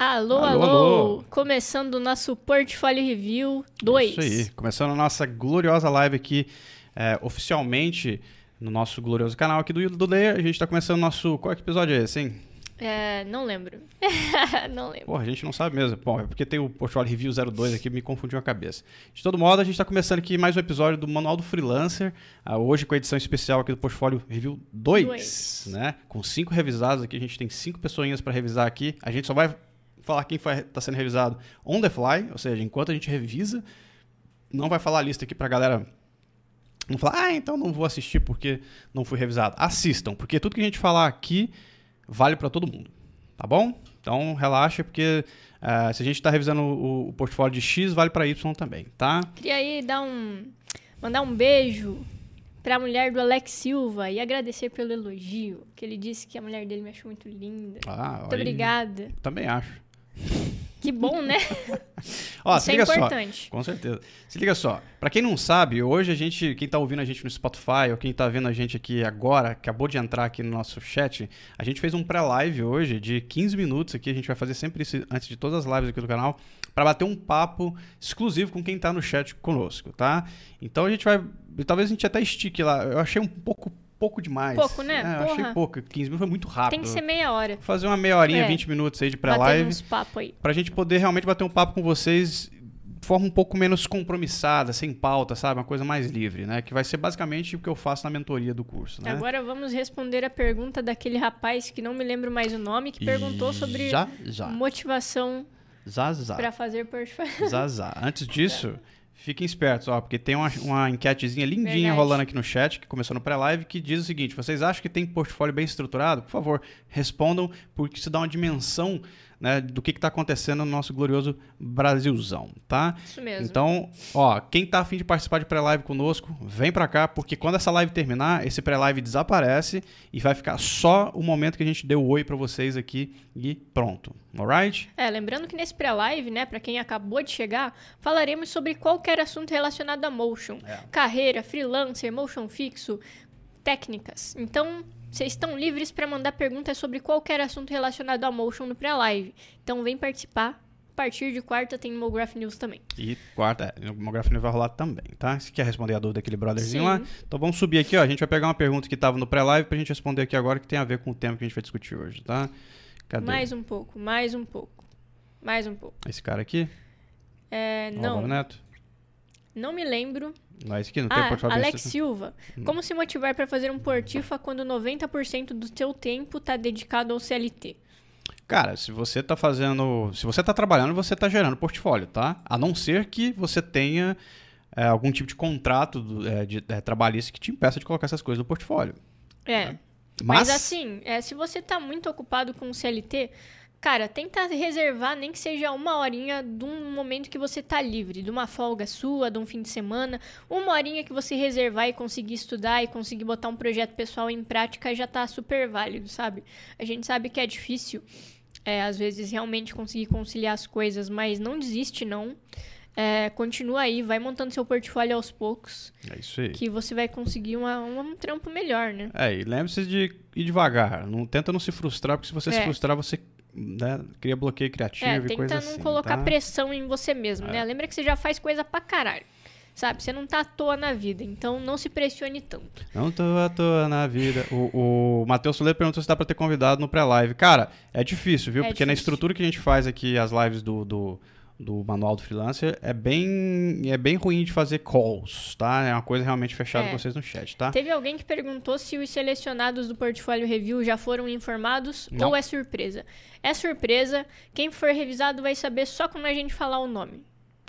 Alô, Alô, alô. Começando o nosso Portfólio Review 2. Isso aí. Começando a nossa gloriosa live aqui, é, oficialmente, no nosso glorioso canal aqui do do Layer. A gente tá começando o nosso. Qual é que episódio é esse, hein? É, não lembro. não lembro. Porra, a gente não sabe mesmo. Bom, é porque tem o Portfolio Review 02 aqui, me confundiu a cabeça. De todo modo, a gente tá começando aqui mais um episódio do Manual do Freelancer. ah, hoje com a edição especial aqui do Portfólio Review 2, Dois. né? Com cinco revisados aqui. A gente tem cinco pessoinhas para revisar aqui. A gente só vai falar quem foi, tá sendo revisado on the fly, ou seja, enquanto a gente revisa. Não vai falar a lista aqui pra galera não falar, ah, então não vou assistir porque não fui revisado. Assistam, porque tudo que a gente falar aqui vale para todo mundo, tá bom? Então relaxa, porque ah, se a gente está revisando o, o portfólio de X, vale para Y também, tá? Queria aí dar um. mandar um beijo pra mulher do Alex Silva e agradecer pelo elogio. Que ele disse que a mulher dele me achou muito linda. Ah, Muito aí- obrigada. Também acho. Que bom, né? Ó, Isso se é liga só. importante. Com certeza. Se liga só. Pra quem não sabe, hoje a gente, quem tá ouvindo a gente no Spotify ou quem tá vendo a gente aqui agora, acabou de entrar aqui no nosso chat, a gente fez um pré-live hoje de 15 minutos aqui, a gente vai fazer sempre isso antes de todas as lives aqui do canal, pra bater um papo exclusivo com quem tá no chat conosco, tá? Então a gente vai, talvez a gente até estique lá. Eu achei um pouco pouco demais. Pouco, né? É, eu achei pouco. 15 minutos foi muito rápido. Tem que ser meia hora. Vou fazer uma meia horinha, É. 20 minutos aí de pré-live uns papos aí. pra gente poder realmente bater um papo com vocês de forma um pouco menos compromissada, sem pauta, sabe? Uma coisa mais livre, né? Que vai ser basicamente o que eu faço na mentoria do curso, né? Agora vamos responder a pergunta daquele rapaz que não me lembro mais o nome, que perguntou sobre Já, já. motivação já. pra fazer portfólio. Já. Antes disso, fiquem espertos, ó, porque tem uma, uma enquetezinha lindinha Verdade. rolando aqui no chat, que começou no pré-live, que diz o seguinte: vocês acham que tem portfólio bem estruturado? Por favor, respondam, porque isso dá uma dimensão né, do que está acontecendo no nosso glorioso Brasilzão, tá? Isso mesmo. Então, ó, quem tá afim de participar de pré-live conosco, vem pra cá, porque quando essa live terminar, esse pré-live desaparece e vai ficar só o momento que a gente deu oi pra vocês aqui e pronto. Alright? É, lembrando que nesse pré-live, né, pra quem acabou de chegar, falaremos sobre qualquer assunto relacionado a motion. É. Carreira, freelancer, motion fixo, técnicas. Então, vocês estão livres pra mandar perguntas sobre qualquer assunto relacionado a motion no pré-live. Então, vem participar. A partir de quarta tem Mograph News também. E quarta, é, o Demografia vai rolar também, tá? Se quer responder a dúvida daquele brotherzinho Sim. lá, então vamos subir aqui, ó. A gente vai pegar uma pergunta que tava no pré-live pra gente responder aqui agora, que tem a ver com o tema que a gente vai discutir hoje, tá? Cadê? Mais um pouco, mais um pouco. Mais um pouco. Esse cara aqui? É, não, Neto? Não me lembro. Esse aqui? Não tem Ah, portfólio Alex bem Silva. Como se motivar para fazer um portifa quando 90% do seu tempo está dedicado ao CLT? Cara, se você tá fazendo. Se você tá trabalhando, você tá gerando portfólio, tá? A não ser que você tenha é, algum tipo de contrato do- é, de, é, trabalhista que te impeça de colocar essas coisas no portfólio. É. Mas, assim, é, se você tá muito ocupado com o CLT, cara, tenta reservar nem que seja uma horinha de um momento que você tá livre, de uma folga sua, de um fim de semana, uma horinha que você reservar e conseguir estudar e conseguir botar um projeto pessoal em prática já tá super válido, sabe? A gente sabe que é difícil, é, às vezes, realmente conseguir conciliar as coisas, mas não desiste, não. É, continua aí, vai montando seu portfólio aos poucos, É isso aí. que você vai conseguir uma- uma- um trampo melhor, né? É, e lembre-se de ir devagar. Não tenta não se frustrar, porque se você se É. frustrar, você né, cria bloqueio criativo É, e tenta coisa não assim. colocar tá? pressão em você mesmo, né? Lembra que você já faz coisa pra caralho. Sabe? Você não tá à toa na vida, então não se pressione tanto. Não tô à toa na vida. O, o Matheus Soler perguntou se dá pra ter convidado no pré-live. Cara, é difícil, viu? É Porque na difícil. estrutura que a gente faz aqui, as lives do, do, do Manual do Freelancer, é bem, é bem ruim de fazer calls, tá? É uma coisa realmente fechada É. com vocês no chat, tá? Teve alguém que perguntou se os selecionados do Portfólio Review já foram informados Não. ou é surpresa. É surpresa. Quem for revisado vai saber só quando a gente falar o nome.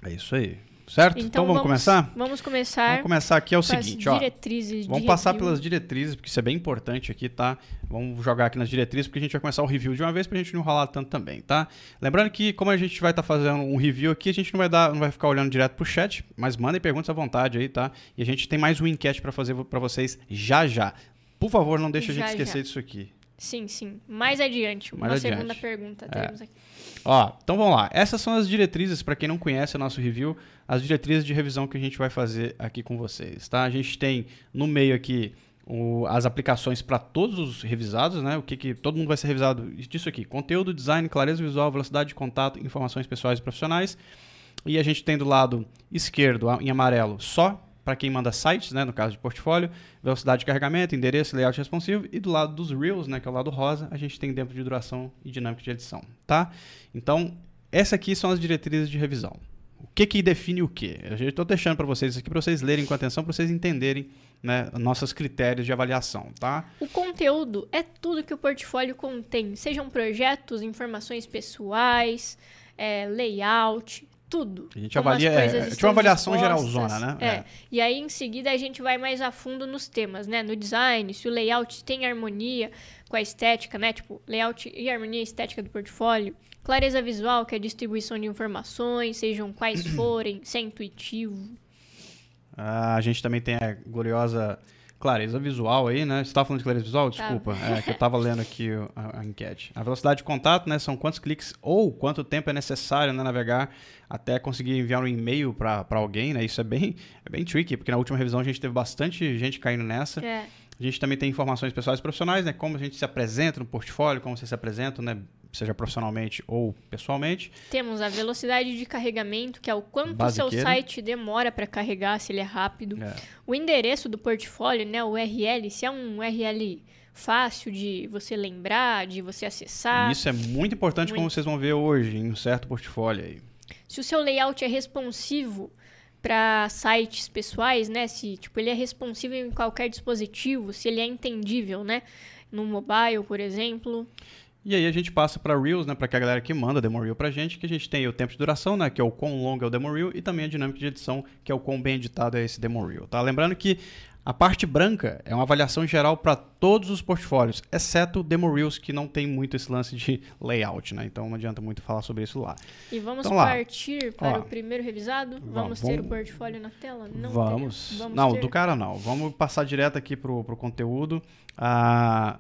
É isso aí. Certo? Então, vamos, começar? Vamos começar. Vamos começar aqui é o seguinte, ó. diretrizes Vamos passar review. pelas diretrizes, porque isso é bem importante aqui, tá? Vamos jogar aqui nas diretrizes, porque a gente vai começar o review de uma vez pra gente não enrolar tanto também, tá? Lembrando que, como a gente vai estar fazendo um review aqui, a gente não vai dar, não vai ficar olhando direto pro chat, mas mandem perguntas à vontade aí, tá? E a gente tem mais um enquete pra fazer pra vocês já já. Por favor, não deixe a gente Já, esquecer já. disso aqui. Sim, sim. Mais adiante. Mais uma adiante. segunda pergunta É. teremos aqui. Ó, então vamos lá. Essas são as diretrizes, para quem não conhece o nosso review, as diretrizes de revisão que a gente vai fazer aqui com vocês, tá? A gente tem no meio aqui o, as aplicações para todos os revisados, né? O que, que todo mundo vai ser revisado disso aqui: conteúdo, design, clareza visual, velocidade de contato, informações pessoais e profissionais. E a gente tem do lado esquerdo, em amarelo, só para quem manda sites, né, no caso de portfólio, velocidade de carregamento, endereço, layout responsivo, e do lado dos Reels, né, que é o lado rosa, a gente tem tempo de duração e dinâmica de edição, tá? Então, essas aqui são as diretrizes de revisão. O que que define o que? Eu estou deixando para vocês aqui para vocês lerem com atenção, para vocês entenderem né, nossos critérios de avaliação, tá? O conteúdo é tudo que o portfólio contém, sejam projetos, informações pessoais, é, layout, tudo. A gente avalia, é, tinha uma avaliação geralzona, né? É. é. E aí, em seguida, a gente vai mais a fundo nos temas, né? No design, se o layout tem harmonia com a estética, né? Tipo, layout e harmonia estética do portfólio. Clareza visual, que é a distribuição de informações, sejam quais forem, se é intuitivo. Ah, a gente também tem a gloriosa clareza visual aí, né? Você estava falando de clareza visual? Desculpa, tá. é que eu estava lendo aqui a, a, enquete. A velocidade de contato, né? São quantos cliques ou quanto tempo é necessário né, navegar até conseguir enviar um e-mail para alguém, né? Isso é bem, é bem tricky, porque na última revisão a gente teve bastante gente caindo nessa. É. A gente também tem informações pessoais e profissionais, né? Como a gente se apresenta no portfólio, como você se apresenta, né? Seja profissionalmente ou pessoalmente. Temos a velocidade de carregamento, que é o quanto o seu site demora para carregar, se ele é rápido. É. O endereço do portfólio, né, o URL, se é um URL fácil de você lembrar, de você acessar. Isso é muito importante, muito. como vocês vão ver hoje em um certo portfólio aí. Se o seu layout é responsivo para sites pessoais, né? Se tipo ele é responsivo em qualquer dispositivo, se ele é entendível, né? No mobile, por exemplo. E aí a gente passa para Reels, né, para que a galera que manda demo reel pra gente, que a gente tem o tempo de duração, né, que é o quão longo é o demo reel, e também a dinâmica de edição, que é o quão bem editado é esse demo reel, tá? Lembrando que a parte branca é uma avaliação geral para todos os portfólios, exceto demo reels que não tem muito esse lance de layout, né? Então não adianta muito falar sobre isso lá. E vamos então, partir para Ó, o primeiro revisado? Vamos, vamos ter o portfólio na tela? Não vamos. vamos não, ter... do cara não. Vamos passar direto aqui pro, pro conteúdo. Ah...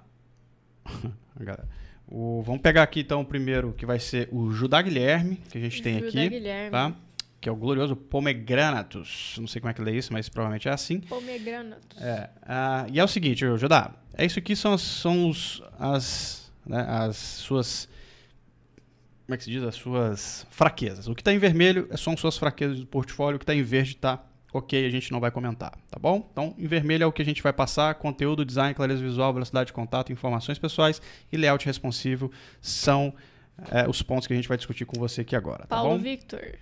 O, vamos pegar aqui então o primeiro, que vai ser o Judá Guilherme, que a gente tem Judá aqui. Guilherme. Tá? Que é o glorioso Pomegranatus. Não sei como é que lê isso, mas provavelmente é assim. Pomegranatus. É, uh, e é o seguinte, Judá. É isso aqui são, são os, as, né, as suas. Como é que se diz? As suas fraquezas. O que está em vermelho são suas fraquezas do portfólio, o que está em verde está ok, a gente não vai comentar, tá bom? Então, em vermelho é o que a gente vai passar: conteúdo, design, clareza visual, velocidade de contato, informações pessoais e layout responsivo são é, os pontos que a gente vai discutir com você aqui agora. Tá Paulo bom? Victor,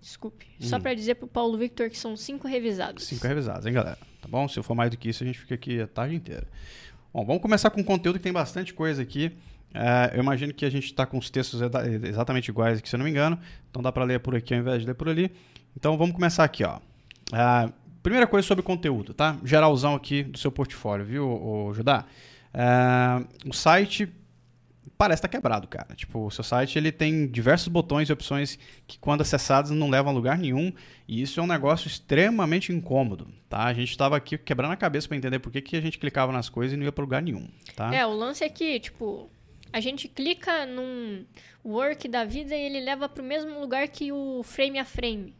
desculpe. Hum. Só para dizer pro Paulo Victor que são cinco revisados. Cinco revisados, hein, galera? Tá bom? Se for mais do que isso, a gente fica aqui a tarde inteira. Bom, vamos começar com conteúdo que tem bastante coisa aqui. É, eu imagino que a gente está com os textos exatamente iguais aqui, se eu não me engano. Então dá para ler por aqui ao invés de ler por ali. Então vamos começar aqui, ó. Uh, primeira coisa sobre conteúdo, tá? Geralzão aqui do seu portfólio, viu, o Judá? Uh, o site parece estar tá quebrado, cara. Tipo, o seu site ele tem diversos botões e opções que, quando acessados, não levam a lugar nenhum. E isso é um negócio extremamente incômodo, tá? A gente estava aqui quebrando a cabeça para entender por que, que a gente clicava nas coisas e não ia para lugar nenhum, tá? É, o lance é que, tipo, a gente clica num work da vida e ele leva para o mesmo lugar que o frame a frame.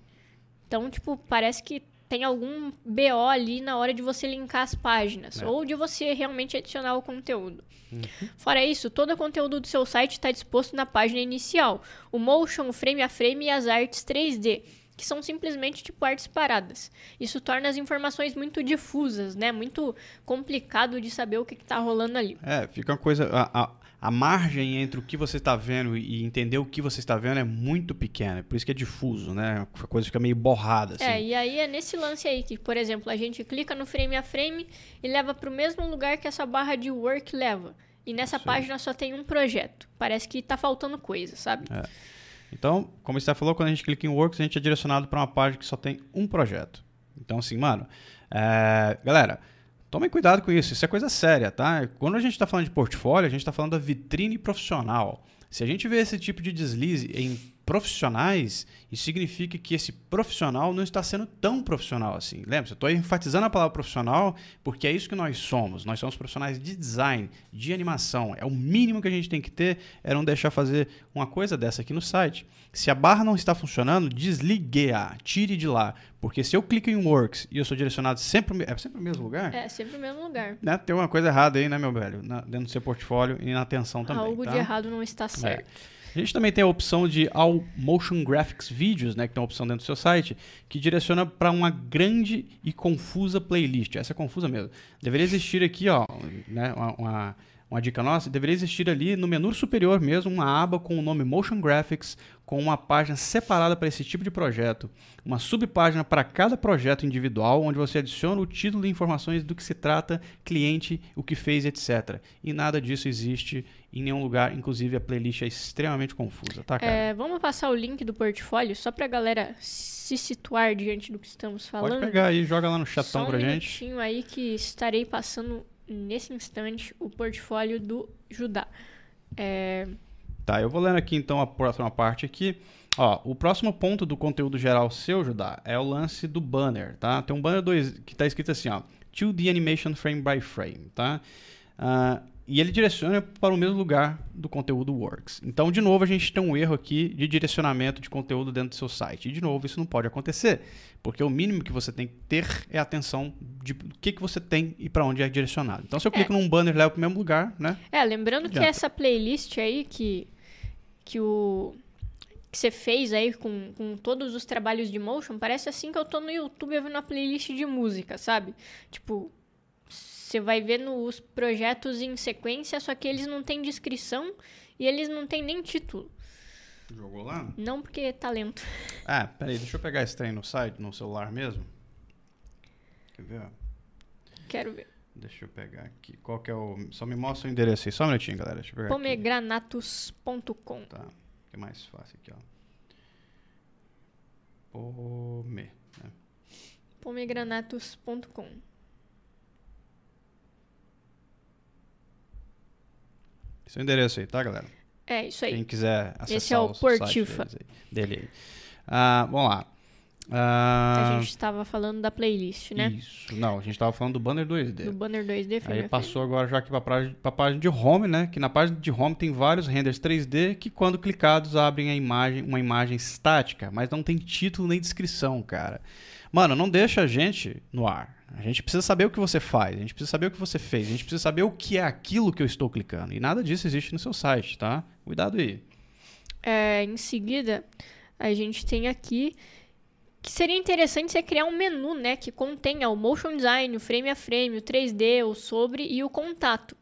Então, tipo, parece que tem algum BO ali na hora de você linkar as páginas é. ou de você realmente adicionar o conteúdo. Uhum. Fora isso, todo o conteúdo do seu site está disposto na página inicial. O motion, o frame a frame e as artes 3D, que são simplesmente tipo artes paradas. Isso torna as informações muito difusas, né? Muito complicado de saber o que está rolando ali. É, fica uma coisa. A, a, a margem entre o que você está vendo e entender o que você está vendo é muito pequena. Por isso que é difuso, né? A coisa fica meio borrada. Assim. É, e aí é nesse lance aí que, por exemplo, a gente clica no frame a frame e leva para o mesmo lugar que essa barra de work leva. E nessa Sim. página só tem um projeto. Parece que está faltando coisa, sabe? É. Então, como você falou, quando a gente clica em Works, a gente é direcionado para uma página que só tem um projeto. Então, assim, mano, é... galera, Tomem cuidado com isso, isso é coisa séria, tá? Quando a gente está falando de portfólio, a gente está falando da vitrine profissional. Se a gente vê esse tipo de deslize em profissionais, isso significa que esse profissional não está sendo tão profissional assim. Lembra? Eu estou enfatizando a palavra profissional porque é isso que nós somos. Nós somos profissionais de design, de animação. É o mínimo que a gente tem que ter é não deixar fazer uma coisa dessa aqui no site. Se a barra não está funcionando, desligue-a, tire de lá. Porque se eu clico em Works e eu sou direcionado sempre, é sempre o mesmo lugar? É, sempre o mesmo lugar. Né? Tem uma coisa errada aí, né, meu velho? Na, dentro do seu portfólio e na atenção também. Algo tá? de errado não está certo. É. A gente também tem a opção de All Motion Graphics Videos, né, que tem uma opção dentro do seu site, que direciona para uma grande e confusa playlist. Essa é confusa mesmo. Deveria existir aqui, ó, né, uma, uma uma dica nossa, deveria existir ali no menu superior mesmo uma aba com o nome Motion Graphics, com uma página separada para esse tipo de projeto, uma subpágina para cada projeto individual, onde você adiciona o título e informações do que se trata, cliente, o que fez, etc. E nada disso existe em nenhum lugar, inclusive a playlist é extremamente confusa, tá, cara? É, vamos passar o link do portfólio só para a galera se situar diante do que estamos falando. Pode pegar aí, joga lá no chatão só um pra gente. Um aí que estarei passando nesse instante o portfólio do Judá. É... Tá, eu vou lendo aqui então a próxima parte aqui. Ó, o próximo ponto do conteúdo geral seu, Judá, é o lance do banner, tá? Tem um banner dois, que está escrito assim, ó, 2D Animation Frame by Frame, tá? Uh, e ele direciona para o mesmo lugar do conteúdo Works. Então, de novo, a gente tem um erro aqui de direcionamento de conteúdo dentro do seu site. E, de novo, isso não pode acontecer, porque o mínimo que você tem que ter é a atenção de o que, que você tem e para onde é direcionado. Então, se eu clico é. num banner, leva para o mesmo lugar, né? É, lembrando que essa playlist aí que, que o que você fez aí com, com todos os trabalhos de motion, parece assim que eu tô no YouTube ouvindo uma playlist de música, sabe? Tipo, você vai vendo os projetos em sequência, só que eles não têm descrição e eles não têm nem título. Jogou lá? Não, porque é talento. Ah, peraí, deixa eu pegar esse trem no site, no celular mesmo. Quer ver? Quero ver. Deixa eu pegar aqui. Qual que é o. Só me mostra o endereço aí. Só um minutinho, galera. Deixa eu pegar Pomegranatus.com. Tá. Que é mais fácil aqui, ó. Pome. Né? Pomegranatus.com. Esse é o endereço aí, tá, galera? É, isso aí. Quem quiser acessar Esse é o, o Portifa. dele aí. Ah, vamos lá. Ah, a gente estava falando da playlist, né? Isso. Não, a gente estava falando do banner 2D. Do banner 2D. Aí passou agora já aqui para a página de home, né? Que na página de home tem vários renders 3D que quando clicados abrem a imagem, uma imagem estática, mas não tem título nem descrição, cara. Mano, não deixa a gente no ar. A gente precisa saber o que você faz, a gente precisa saber o que você fez, a gente precisa saber o que é aquilo que eu estou clicando. E nada disso existe no seu site, tá? Cuidado aí. É, em seguida, a gente tem aqui que seria interessante você criar um menu, né, que contenha o motion design, o frame a frame, o 3D, o sobre e o contato.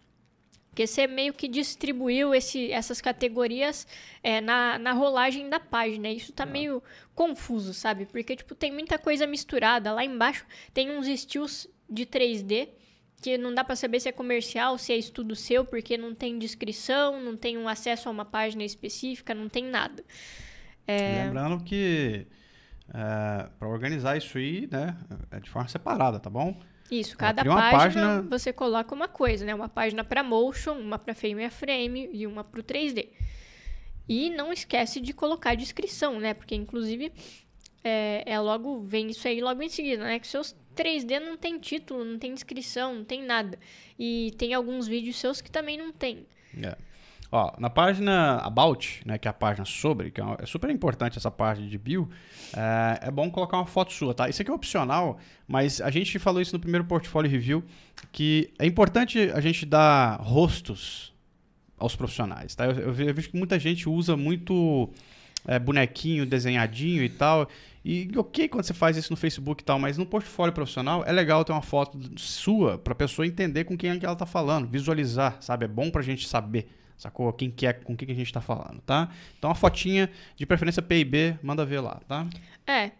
Porque você meio que distribuiu esse, essas categorias é, na, na rolagem da página. Isso tá meio confuso, sabe? Porque, tipo, tem muita coisa misturada. Lá embaixo tem uns estilos de 3D que não dá para saber se é comercial, se é estudo seu, porque não tem descrição, não tem um acesso a uma página específica, não tem nada. É... Lembrando que é, para organizar isso aí, né, é de forma separada, tá bom? Isso, cada página, página, você coloca uma coisa, né? Uma página para motion, uma para frame a frame e uma para o 3D. E não esquece de colocar a descrição, né? Porque inclusive é, é, logo vem isso aí logo em seguida, né? Que seus 3D não tem título, não tem descrição, não tem nada. E tem alguns vídeos seus que também não tem. É. Ó, na página About, né, que é a página sobre, que é, é super importante essa página de bio, é, é, bom colocar uma foto sua, tá? Isso aqui é opcional, mas a gente falou isso no primeiro portfólio review, que é importante a gente dar rostos aos profissionais, tá? Eu, eu, eu vejo que muita gente usa muito é, bonequinho desenhadinho e tal, e ok quando você faz isso no Facebook e tal, mas no portfólio profissional é legal ter uma foto sua para a pessoa entender com quem é que ela está falando, visualizar, sabe? É bom para a gente saber. Sacou? Quem quer, com quem que a gente está falando, tá? Então, a fotinha de preferência PIB, manda ver lá, tá? É.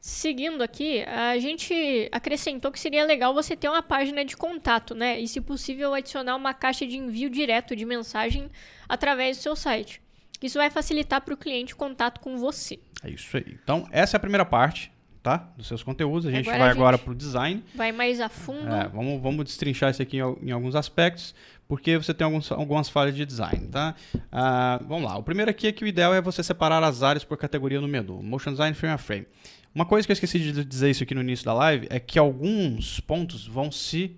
Seguindo aqui, a gente acrescentou que seria legal você ter uma página de contato, né? E, se possível, adicionar uma caixa de envio direto de mensagem através do seu site. Isso vai facilitar para o cliente o contato com você. É isso aí. Então, essa é a primeira parte tá? Dos seus conteúdos. A gente agora vai a gente agora para o design. Vai mais a fundo. É, vamos, vamos destrinchar isso aqui em, em, alguns aspectos, porque você tem alguns, algumas falhas de design, tá? Uh, vamos lá. O primeiro aqui é que o ideal é você separar as áreas por categoria no menu. Motion Design, Frame a Frame. Uma coisa que eu esqueci de dizer isso aqui no início da live é que alguns pontos vão se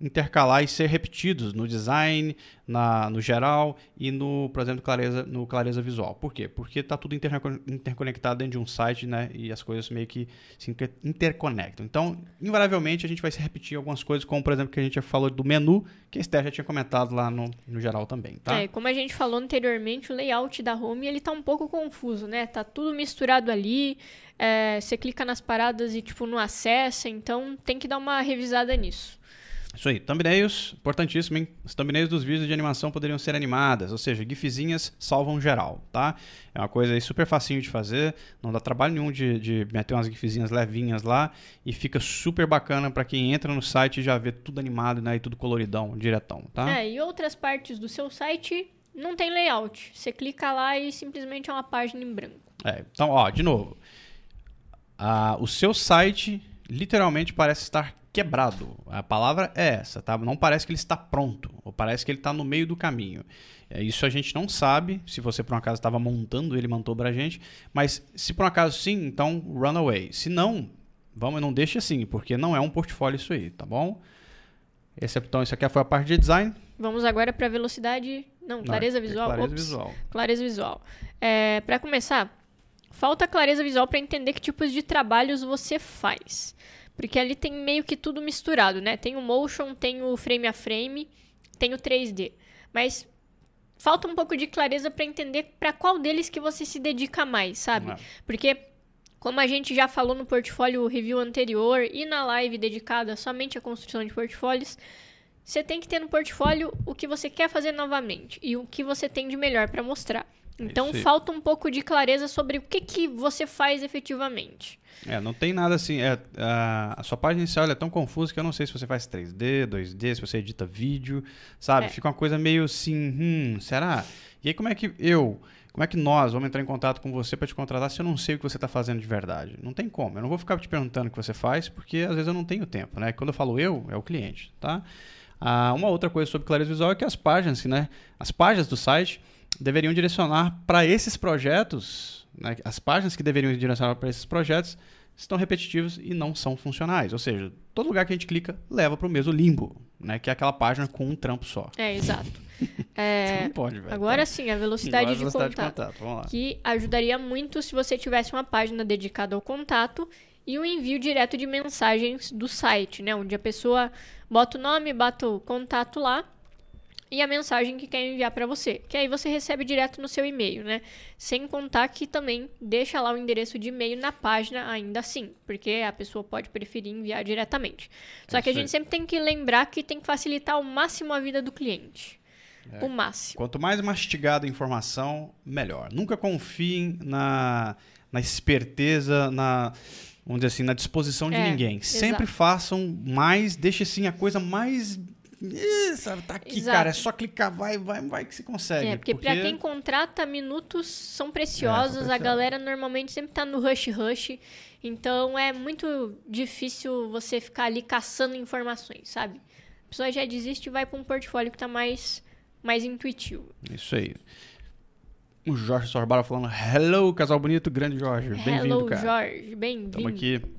intercalar e ser repetidos no design, na, no geral e no, por exemplo, clareza, no clareza visual. Por quê? Porque está tudo interconectado dentro de um site, né? E as coisas meio que se interconectam. Então, invariavelmente, a gente vai se repetir algumas coisas, como, por exemplo, que a gente já falou do menu, que a Esther já tinha comentado lá no, no geral também, tá? É, como a gente falou anteriormente, o layout da home, ele tá um pouco confuso, né? Tá tudo misturado ali, é, você clica nas paradas e, tipo, não acessa, então tem que dar uma revisada nisso. Isso aí, thumbnails, importantíssimo, hein? As thumbnails dos vídeos de animação poderiam ser animadas, ou seja, gifzinhas salvam geral, tá? É uma coisa aí super facinho de fazer, não dá trabalho nenhum de, de meter umas gifzinhas levinhas lá e fica super bacana para quem entra no site e já vê tudo animado né, e tudo coloridão, diretão, tá? É, e outras partes do seu site não tem layout. Você clica lá e simplesmente é uma página em branco. É, então, ó, de novo. Ah, o seu site literalmente parece estar quebrado. A palavra é essa, tá? Não parece que ele está pronto, ou parece que ele está no meio do caminho. É, isso a gente não sabe, se você por um acaso estava montando ele montou pra gente, mas se por um acaso sim, então run away. Se não, vamos, não deixe assim, porque não é um portfólio isso aí, tá bom? Esse, então, isso aqui foi a parte de design. Vamos agora para velocidade, não, clareza não, é visual. Clareza Ops, visual. Clareza visual. É, para começar, falta clareza visual para entender que tipos de trabalhos você faz. Porque ali tem meio que tudo misturado, né? Tem o motion, tem o frame a frame, tem o 3D. Mas falta um pouco de clareza para entender para qual deles que você se dedica mais, sabe? É. Porque como a gente já falou no portfólio review anterior e na live dedicada somente à construção de portfólios, você tem que ter no portfólio o que você quer fazer novamente e o que você tem de melhor para mostrar. Então falta um pouco de clareza sobre o que, que você faz efetivamente. É, não tem nada assim. É, a, a, sua página inicial é tão confusa que eu não sei se você faz 3D, 2D, se você edita vídeo, sabe? É. Fica uma coisa meio assim, hum, será? E aí como é que eu, como é que nós vamos entrar em contato com você para te contratar se eu não sei o que você está fazendo de verdade? Não tem como. Eu não vou ficar te perguntando o que você faz, porque às vezes eu não tenho tempo, né? Quando eu falo eu, é o cliente, tá? Ah, uma outra coisa sobre clareza visual é que as páginas, né? As páginas do site deveriam direcionar para esses projetos, né, as páginas que deveriam direcionar para esses projetos estão repetitivos e não são funcionais. Ou seja, todo lugar que a gente clica leva para o mesmo limbo, né, que é aquela página com um trampo só. É, exato. É, não pode, velho. Agora sim, a velocidade, de, velocidade contato, de contato. Que ajudaria muito se você tivesse uma página dedicada ao contato e o envio direto de mensagens do site, né? Onde a pessoa bota o nome, bota o contato lá e a mensagem que quer enviar para você, que aí você recebe direto no seu e-mail, né? Sem contar que também deixa lá o endereço de e-mail na página ainda assim, porque a pessoa pode preferir enviar diretamente. Só que a gente sempre tem que lembrar que tem que facilitar ao máximo a vida do cliente. É. O máximo. Quanto mais mastigada a informação, melhor. Nunca confiem na, na esperteza, na vamos dizer assim, na disposição de é, ninguém. Sempre façam mais, deixe assim a coisa mais tá aqui, Exato. cara. É só clicar, vai, vai, vai que se consegue. É, porque, porque... pra quem contrata, minutos são preciosos. É, a galera normalmente sempre tá no rush rush. Então é muito difícil você ficar ali caçando informações, sabe? A pessoa já desiste e vai para um portfólio que tá mais, mais intuitivo. Isso aí. O Jorge Sorbara falando: Hello, casal bonito, grande Jorge. Bem-vindo, cara. Hello, Jorge. Bem-vindo. Estamos aqui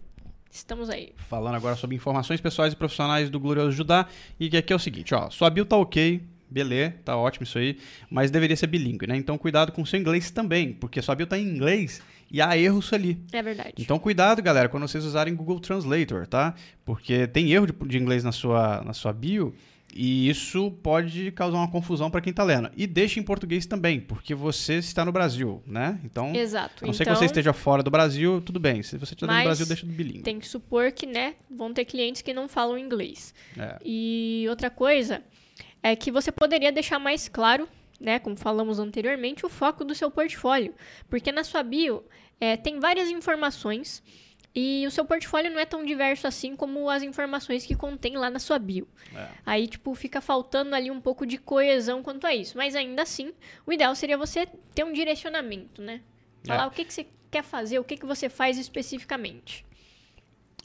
Estamos aí. Falando agora sobre informações pessoais e profissionais do Glorioso Judá. E aqui é o seguinte, ó. Sua bio tá ok, beleza, tá ótimo isso aí, mas deveria ser bilíngue, né? Então cuidado com o seu inglês também, porque sua bio tá em inglês e há erros ali. É verdade. Então cuidado, galera, quando vocês usarem Google Translator, tá? Porque tem erro de, de inglês na sua, na sua bio e isso pode causar uma confusão para quem está lendo. E deixe em português também, porque você está no Brasil, né? Então, Exato. a não ser então, que você então esteja fora do Brasil, tudo bem. Se você estiver no Brasil, deixa do bilíngue. Tem que supor que, né, vão ter clientes que não falam inglês. É. E outra coisa é que você poderia deixar mais claro, né, como falamos anteriormente, o foco do seu portfólio. Porque na sua bio é, tem várias informações e o seu portfólio não é tão diverso assim como as informações que contém lá na sua bio. É. Aí, tipo, fica faltando ali um pouco de coesão quanto a isso. Mas ainda assim, o ideal seria você ter um direcionamento, né? Falar é. o que, que você quer fazer, o que, que você faz especificamente.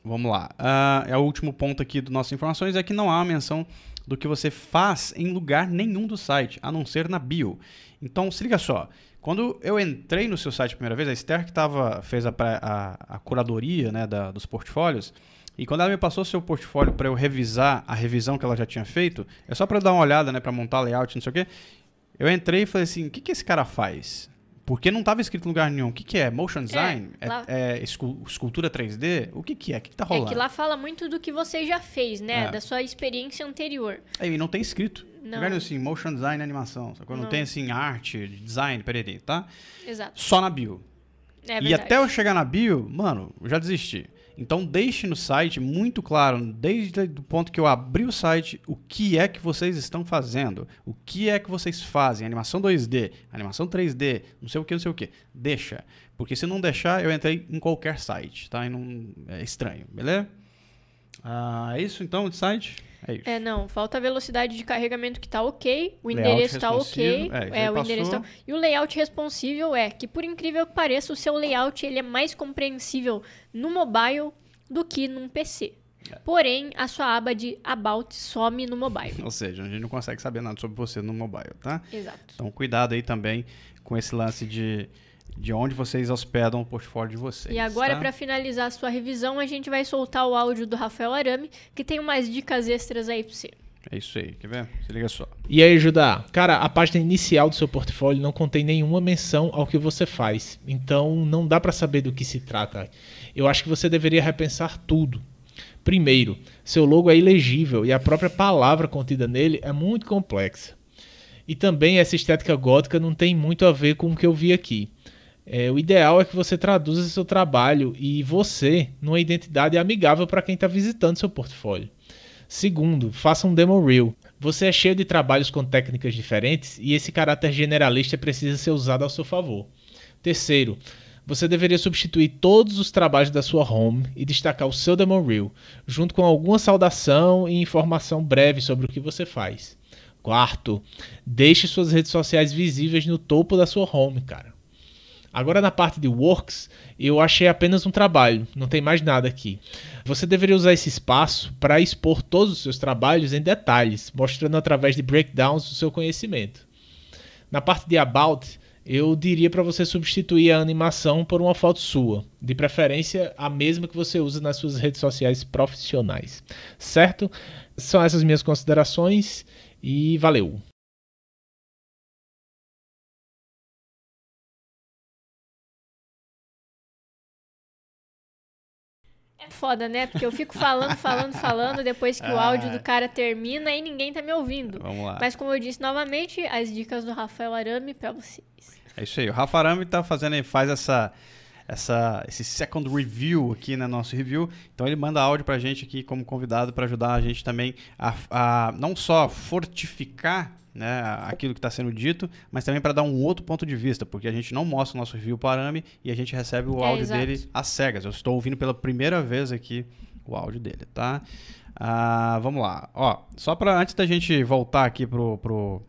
Vamos lá. Uh, é o último ponto aqui do nossas informações, é que não há menção do que você faz em lugar nenhum do site, a não ser na bio. Então, se liga só. Quando eu entrei no seu site a primeira vez, a Esther que tava, fez a, a, a curadoria né, da, dos portfólios, e quando ela me passou o seu portfólio para eu revisar a revisão que ela já tinha feito, é só para dar uma olhada, né, para montar layout, não sei o quê. Eu entrei e falei assim: o que, que esse cara faz? Porque não estava escrito em lugar nenhum. O que, que é? Motion é, design? É, lá... é, é escultura 3D? O que, que é? O que, que tá rolando? É que lá fala muito do que você já fez, né? É. Da sua experiência anterior. É, e não tem escrito. Não. Lugar assim, motion design e animação. Sacou? Não. não tem assim, arte, design, peraí, tá? Exato. Só na bio. É e até eu chegar na bio, mano, eu já desisti. Então deixe no site muito claro, desde o ponto que eu abri o site, o que é que vocês estão fazendo, o que é que vocês fazem, animação 2D, animação 3D, não sei o que, não sei o que. Deixa, porque se não deixar, eu entrei em qualquer site, tá? E não é estranho, beleza? Ah, é isso então de site? É isso. É, não, falta a velocidade de carregamento que tá ok, o layout endereço tá ok. É, é o endereço tá... E o layout responsível é que, por incrível que pareça, o seu layout ele é mais compreensível no mobile do que num PC. É. Porém, a sua aba de About some no mobile. Ou seja, a gente não consegue saber nada sobre você no mobile, tá? Exato. Então, cuidado aí também com esse lance de de onde vocês hospedam o portfólio de vocês. E agora, tá? para finalizar a sua revisão, a gente vai soltar o áudio do Rafael Arame, que tem umas dicas extras aí para você. É isso aí, quer ver? Se liga só. E aí, Judá? Cara, a página inicial do seu portfólio não contém nenhuma menção ao que você faz. Então, não dá para saber do que se trata. Eu acho que você deveria repensar tudo. Primeiro, seu logo é ilegível e a própria palavra contida nele é muito complexa. E também essa estética gótica não tem muito a ver com o que eu vi aqui. É, o ideal é que você traduza seu trabalho e você numa identidade amigável para quem está visitando seu portfólio. Segundo, faça um demo reel. Você é cheio de trabalhos com técnicas diferentes e esse caráter generalista precisa ser usado ao seu favor. Terceiro, você deveria substituir todos os trabalhos da sua home e destacar o seu demo reel, junto com alguma saudação e informação breve sobre o que você faz. Quarto, deixe suas redes sociais visíveis no topo da sua home, cara. Agora na parte de works, eu achei apenas um trabalho, não tem mais nada aqui. Você deveria usar esse espaço para expor todos os seus trabalhos em detalhes, mostrando através de breakdowns o seu conhecimento. Na parte de about, eu diria para você substituir a animação por uma foto sua, de preferência a mesma que você usa nas suas redes sociais profissionais. Certo? São essas minhas considerações e valeu! Foda, né? Porque eu fico falando, falando, falando, depois que ah. o áudio do cara termina e ninguém tá me ouvindo. Vamos lá. Mas como eu disse novamente, as dicas do Rafael Arame para vocês. É isso aí. O Rafa Arame tá fazendo, faz essa, essa, esse second review aqui no nosso review. Então ele manda áudio pra gente aqui como convidado para ajudar a gente também a, a não só fortificar né, aquilo que está sendo dito, mas também para dar um outro ponto de vista, porque a gente não mostra o nosso review parame e a gente recebe o é, áudio exato. dele às cegas. Eu estou ouvindo pela primeira vez aqui o áudio dele, tá? Ah, vamos lá. Ó, só para antes da gente voltar aqui pro, pro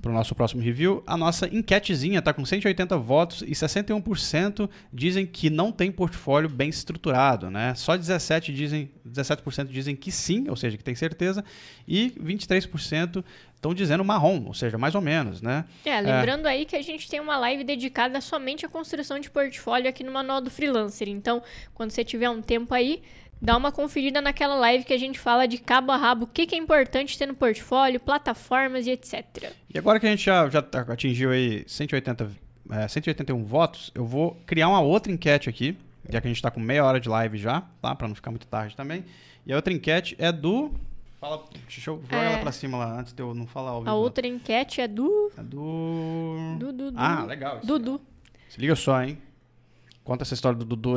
para o nosso próximo review, a nossa enquetezinha está com 180 votos e 61% dizem que não tem portfólio bem estruturado, né? Só 17 dizem, 17% dizem que sim, ou seja, que tem certeza, e 23% estão dizendo marrom, ou seja, mais ou menos, né? É, lembrando é. aí que a gente tem uma live dedicada somente à construção de portfólio aqui no Manual do Freelancer. Então, quando você tiver um tempo aí, dá uma conferida naquela live que a gente fala de cabo a rabo, o que, que é importante ter no portfólio, plataformas e etc. E agora que a gente já, já atingiu aí 180, é, 181 votos, eu vou criar uma outra enquete aqui, já que a gente está com meia hora de live já, tá? Para não ficar muito tarde também. E a outra enquete é do... Fala, deixa eu jogar é... ela pra cima lá, antes de eu não falar ao A outra enquete é do... É do... Do, do, do... Ah, legal. Dudu. Se liga só, hein? Conta essa história do Dudu.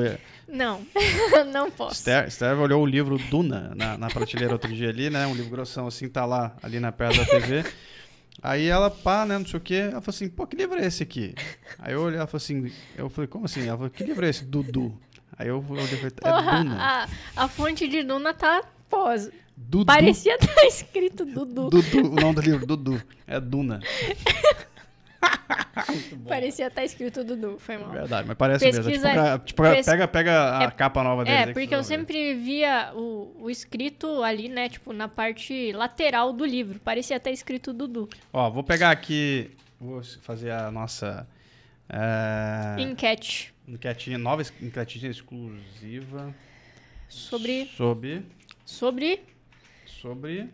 Não, não posso. Esther, Esther olhou o livro Duna na, na prateleira outro dia ali, né? Um livro grossão assim, tá lá, ali na perto da TV. Aí ela, pá, né, não sei o quê. Ela falou assim, pô, que livro é esse aqui? Aí eu olhei, ela falou assim, eu falei, como assim? Ela falou, que livro é esse, Dudu? Aí eu falei, é Porra, Duna. A, a fonte de Duna tá pós. Dudu. Parecia estar tá escrito Dudu. Dudu, o nome do livro, Dudu. É Duna. Parecia estar tá escrito Dudu, foi mal. Verdade, mas parece Pesquisa, mesmo. É tipo, tipo pes... pega, pega a é, capa nova dele. É, porque eu sempre via o, o escrito ali, né, tipo, na parte lateral do livro. Parecia estar tá escrito Dudu. Ó, vou pegar aqui, vou fazer a nossa... É... Enquete. Enquetinha, nova enquetinha exclusiva. Sobre... Sobre... Sobre... Sobre...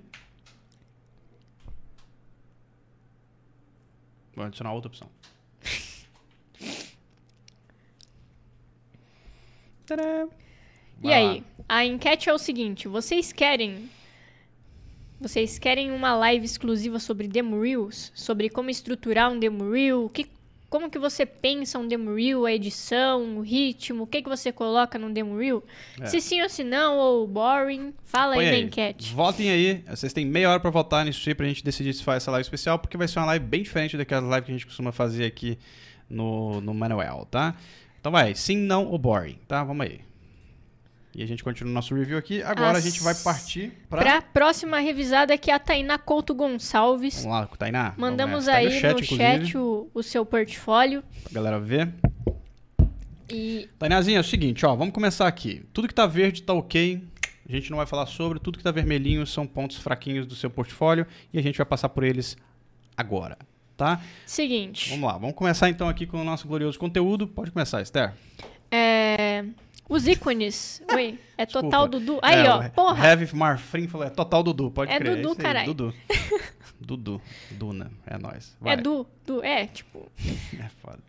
Vou adicionar outra opção. e aí, a enquete é o seguinte: vocês querem. Vocês querem uma live exclusiva sobre demo reels? Sobre como estruturar um demo reel? Que, como que você pensa um demo reel, a edição, o ritmo? O que, que você coloca num demo reel? É. Se sim ou se não, ou boring, fala Põe aí, na enquete. Votem aí. Vocês têm meia hora para votar nisso aí pra gente decidir se faz essa live especial, porque vai ser uma live bem diferente daquelas lives que a gente costuma fazer aqui no, no Manuel, tá? Então vai, sim, não ou boring, tá? Vamos aí. E a gente continua o nosso review aqui. Agora As... a gente vai partir para Pra próxima revisada que é a Tainá Couto Gonçalves. Vamos lá, Tainá. Mandamos aí no chat, no chat o, o, seu portfólio. Pra galera ver. E... Tainazinha, é o seguinte, ó, vamos começar aqui. Tudo que tá verde tá ok. A gente não vai falar sobre. Tudo que tá vermelhinho são pontos fraquinhos do seu portfólio. E a gente vai passar por eles agora, tá? Seguinte. Vamos lá, vamos começar então aqui com o nosso glorioso conteúdo. Pode começar, Esther. É... Os ícones. Oi, é total Dudu. Aí, é, ó, porra. Heavy Marfrim falou, é total Dudu, pode é crer. Dudu, é caralho. Dudu. Dudu. Duna, é nóis. Vai. É Du, Du, é, tipo... é foda.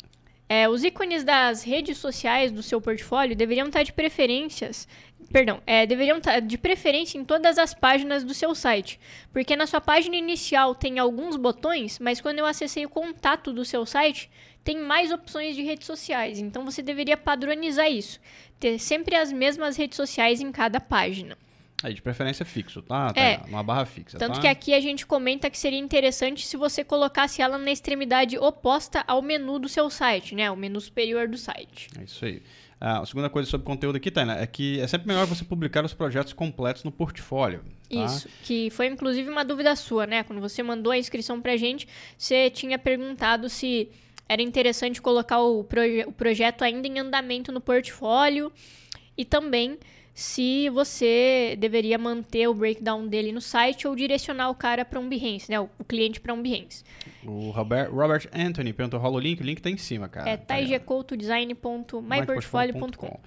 É, os ícones das redes sociais do seu portfólio deveriam estar de preferências perdão, é, deveriam estar de preferência em todas as páginas do seu site, porque na sua página inicial tem alguns botões, mas quando eu acessei o contato do seu site, tem mais opções de redes sociais. Então você deveria padronizar isso. Ter sempre as mesmas redes sociais em cada página. Aí, de preferência fixo, tá? tá é. Uma barra fixa. Tanto tá? que aqui a gente comenta que seria interessante se você colocasse ela na extremidade oposta ao menu do seu site, né? O menu superior do site. É isso aí. Ah, a segunda coisa sobre conteúdo aqui, Tainá, é que é sempre melhor você publicar os projetos completos no portfólio. Tá? Isso, que foi inclusive uma dúvida sua, né? Quando você mandou a inscrição pra gente, você tinha perguntado se era interessante colocar o, proje o projeto ainda em andamento no portfólio e também se você deveria manter o breakdown dele no site ou direcionar o cara para um Behance, né? O, o cliente para um Behance. O Robert, Robert Anthony perguntou, rola o link? O link tá em cima, cara. É taigecoutodesign.myportfolio.com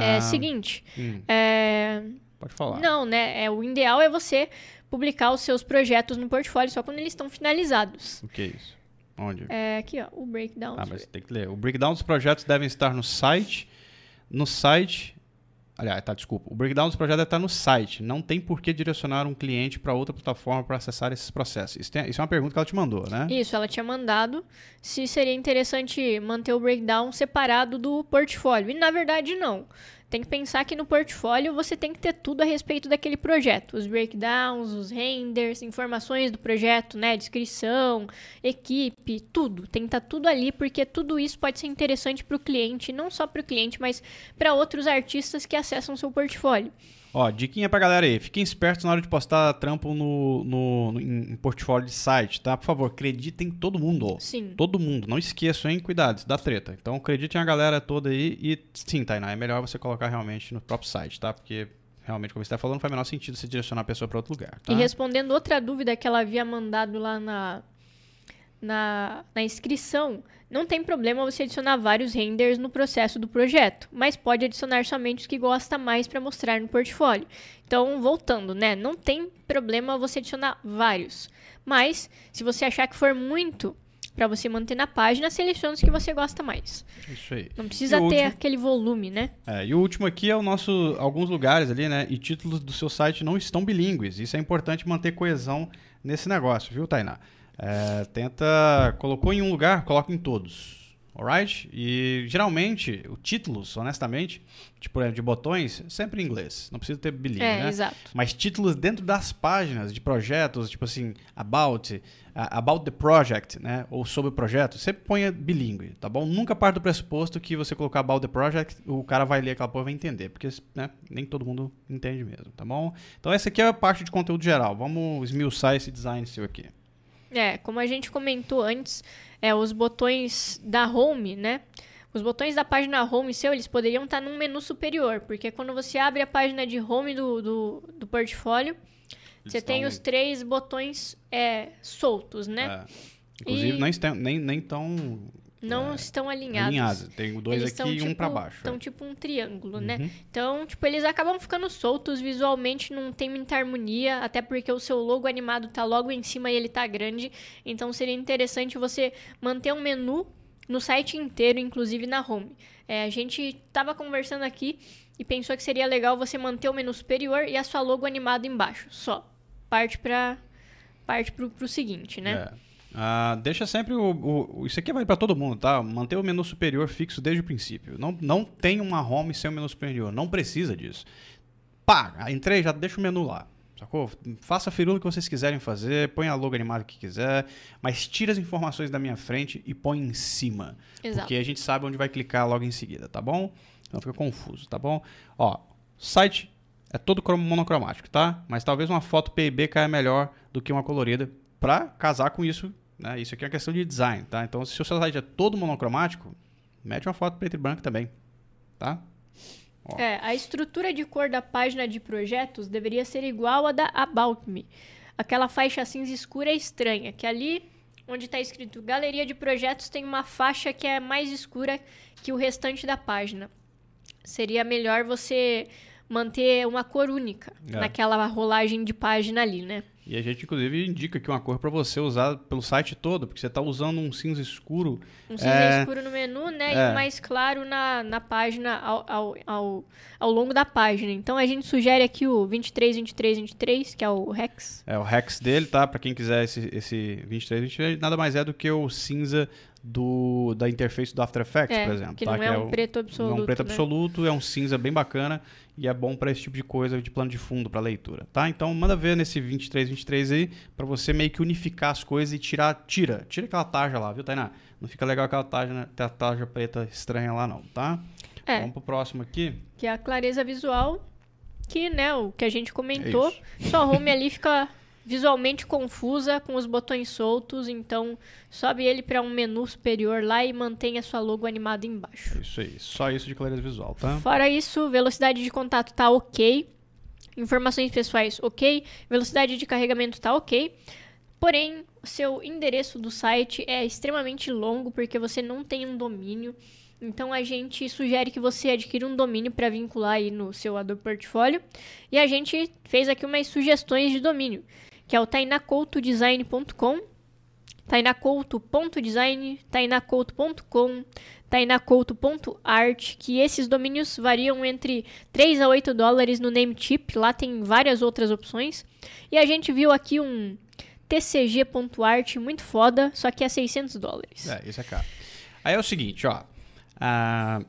É, ah, seguinte, hum. é... Pode falar. Não, né? É, o ideal é você publicar os seus projetos no portfólio só quando eles estão finalizados. O que é isso? Onde? É aqui, ó, o breakdown. Ah, mas tem que ler. O breakdown dos projetos devem estar no site. No site. Aliás, tá, desculpa. O breakdown dos projetos deve estar no site. Não tem por que direcionar um cliente para outra plataforma para acessar esses processos. Isso, tem, isso, é uma pergunta que ela te mandou, né? Isso, ela tinha mandado se seria interessante manter o breakdown separado do portfólio. E na verdade, não tem que pensar que no portfólio você tem que ter tudo a respeito daquele projeto. Os breakdowns, os renders, informações do projeto, né? Descrição, equipe, tudo. Tem que estar tá tudo ali, porque tudo isso pode ser interessante para o cliente, não só para o cliente, mas para outros artistas que acessam seu portfólio. Ó, diquinha pra galera aí. Fiquem espertos na hora de postar trampo no, no, no em, portfólio de site, tá? Por favor, acreditem em todo mundo. Sim. Todo mundo. Não esqueçam, hein? Cuidado, isso dá treta. Então, acreditem a galera toda aí. E sim, Tainá, é melhor você colocar realmente no próprio site, tá? Porque realmente, como você está falando, não faz o menor sentido você direcionar a pessoa para outro lugar. Tá? E respondendo outra dúvida que ela havia mandado lá na, na, na inscrição, não tem problema você adicionar vários renders no processo do projeto, mas pode adicionar somente os que gosta mais para mostrar no portfólio. Então, voltando, né? Não tem problema você adicionar vários, mas se você achar que for muito para você manter na página, selecione os que você gosta mais. Isso aí. Não precisa ter último... aquele volume, né? É, e o último aqui é o nosso alguns lugares ali, né? E títulos do seu site não estão bilíngues. Isso é importante manter coesão nesse negócio, viu, Tainá? É, tenta. Colocou em um lugar, coloca em todos. Alright? E geralmente, o títulos, honestamente, tipo de botões, sempre em inglês. Não precisa ter bilíngue, é, né? Exato. Mas títulos dentro das páginas de projetos, tipo assim, about, uh, about the project, né? Ou sobre o projeto, sempre ponha bilíngue, tá bom? Nunca parte do pressuposto que você colocar about the project, o cara vai ler aquela porra e vai entender, porque né, nem todo mundo entende mesmo, tá bom? Então essa aqui é a parte de conteúdo geral. Vamos esmiuçar esse design seu aqui. É, como a gente comentou antes, é, os botões da home, né? Os botões da página home seu, eles poderiam estar num menu superior, porque quando você abre a página de home do, do, do portfólio, eles você tem os três botões é, soltos, né? É. Inclusive, e... nem, estão, nem, nem tão não é, estão alinhados. Alinhados. Tem dois eles aqui e um tipo, para baixo. Estão é. tipo um triângulo, né? uhum. né? Então, tipo, eles acabam ficando soltos visualmente, não tem muita harmonia, até porque o seu logo animado tá logo em cima e ele tá grande. Então, seria interessante você manter um menu no site inteiro, inclusive na home. É, a gente estava conversando aqui e pensou que seria legal você manter o menu superior e a sua logo animada embaixo, só. Parte para parte pro, pro seguinte, né? É. Uh, deixa sempre o, o, Isso aqui vai para todo mundo, tá? Manter o menu superior fixo desde o princípio. Não, não tem uma home sem o menu superior. Não precisa disso. Pá, entrei, já deixa o menu lá. Sacou? Faça a firula que vocês quiserem fazer, põe a logo animada que quiser, mas tira as informações da minha frente e põe em cima. Exato. Porque a gente sabe onde vai clicar logo em seguida, tá bom? Não fica confuso, tá bom? Ó, site é todo monocromático, tá? Mas talvez uma foto PIB caia melhor do que uma colorida para casar com isso, né? Isso aqui é uma questão de design, tá? Então, se o seu site é todo monocromático, mete uma foto preto e branco também, tá? Ó. É, a estrutura de cor da página de projetos deveria ser igual à da About Me. Aquela faixa cinza escura é estranha, que ali onde está escrito Galeria de Projetos tem uma faixa que é mais escura que o restante da página. Seria melhor você manter uma cor única é. naquela rolagem de página ali, né? E a gente, inclusive, indica aqui uma cor para você usar pelo site todo, porque você está usando um cinza escuro. Um cinza é... escuro no menu, né? É. E um mais claro na, na página, ao, ao, ao, ao, longo da página. Então a gente sugere aqui o 23, 23, 23, que é o Rex. É o Rex dele, tá? Para quem quiser esse, esse 23, 23, nada mais é do que o cinza do, da interface do After Effects, é, por exemplo. Que tá? não é, que é um preto absoluto. Não é um preto né? absoluto, é um cinza bem bacana e é bom para esse tipo de coisa de plano de fundo para leitura, tá? Então manda ver nesse 23 23 aí para você meio que unificar as coisas e tirar, tira, tira aquela tarja lá, viu, Tainá? Não fica legal aquela tarja, né? a tarja preta estranha lá não, tá? É. Vamos pro próximo aqui. Que é a clareza visual, que, né, o que a gente comentou, é sua home ali fica visualmente confusa com os botões soltos, então sobe ele para um menu superior lá e mantenha sua logo animada embaixo. Isso aí, só isso de clareza visual, tá? Fora isso, velocidade de contato tá ok, informações pessoais ok, velocidade de carregamento tá ok, porém o seu endereço do site é extremamente longo porque você não tem um domínio. Então a gente sugere que você adquira um domínio para vincular aí no seu Adobe Portfólio. E a gente fez aqui umas sugestões de domínio que é o tainacoutodesign.com, tainacouto.design, tainacouto.com, tainacouto.art, que esses domínios variam entre 3 a 8 dólares no Namecheap, lá tem várias outras opções. E a gente viu aqui um tcg.art muito foda, só que é 600 dólares. É, isso é caro. Aí é o seguinte, ó. Uh,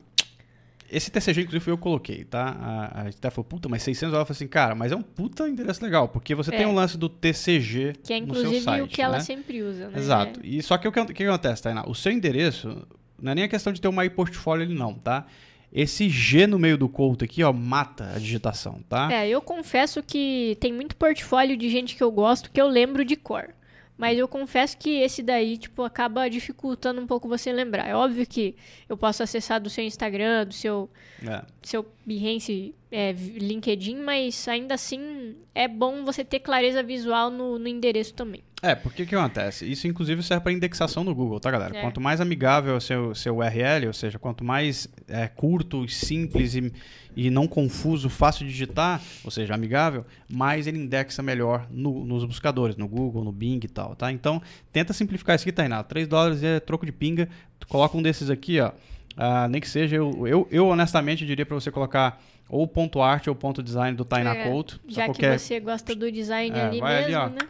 esse TCG, inclusive, eu coloquei, tá? A, a até falou, puta, mas 600 dólares. Eu falei assim, cara, mas é um puta endereço legal, porque você é. tem um lance do TCG Que é, inclusive, site, o que né? ela sempre usa, né? Exato. E só que o que, que acontece, Tainá? O seu endereço, não é nem a questão de ter um portfólio ali não, tá? Esse G no meio do quote aqui, ó, mata a digitação, tá? É, eu confesso que tem muito portfólio de gente que eu gosto que eu lembro de cor. Mas eu confesso que esse daí, tipo, acaba dificultando um pouco você lembrar. É óbvio que eu posso acessar do seu Instagram, do seu, é. seu Behance, é, LinkedIn, mas ainda assim é bom você ter clareza visual no, no endereço também. É, porque o que acontece? Isso, inclusive, serve para indexação no Google, tá, galera? É. Quanto mais amigável é o seu, seu URL, ou seja, quanto mais é, curto, simples e, e não confuso, fácil de digitar, ou seja, amigável, mais ele indexa melhor no, nos buscadores, no Google, no Bing e tal, tá? Então, tenta simplificar isso aqui, Tainá. 3 dólares é troco de pinga. Tu coloca um desses aqui, ó. Uh, nem que seja, eu, eu, eu honestamente diria para você colocar ou ponto arte ou ponto design do Tainá é, Couto. Já que você gosta do design é, ali mesmo, ali, né?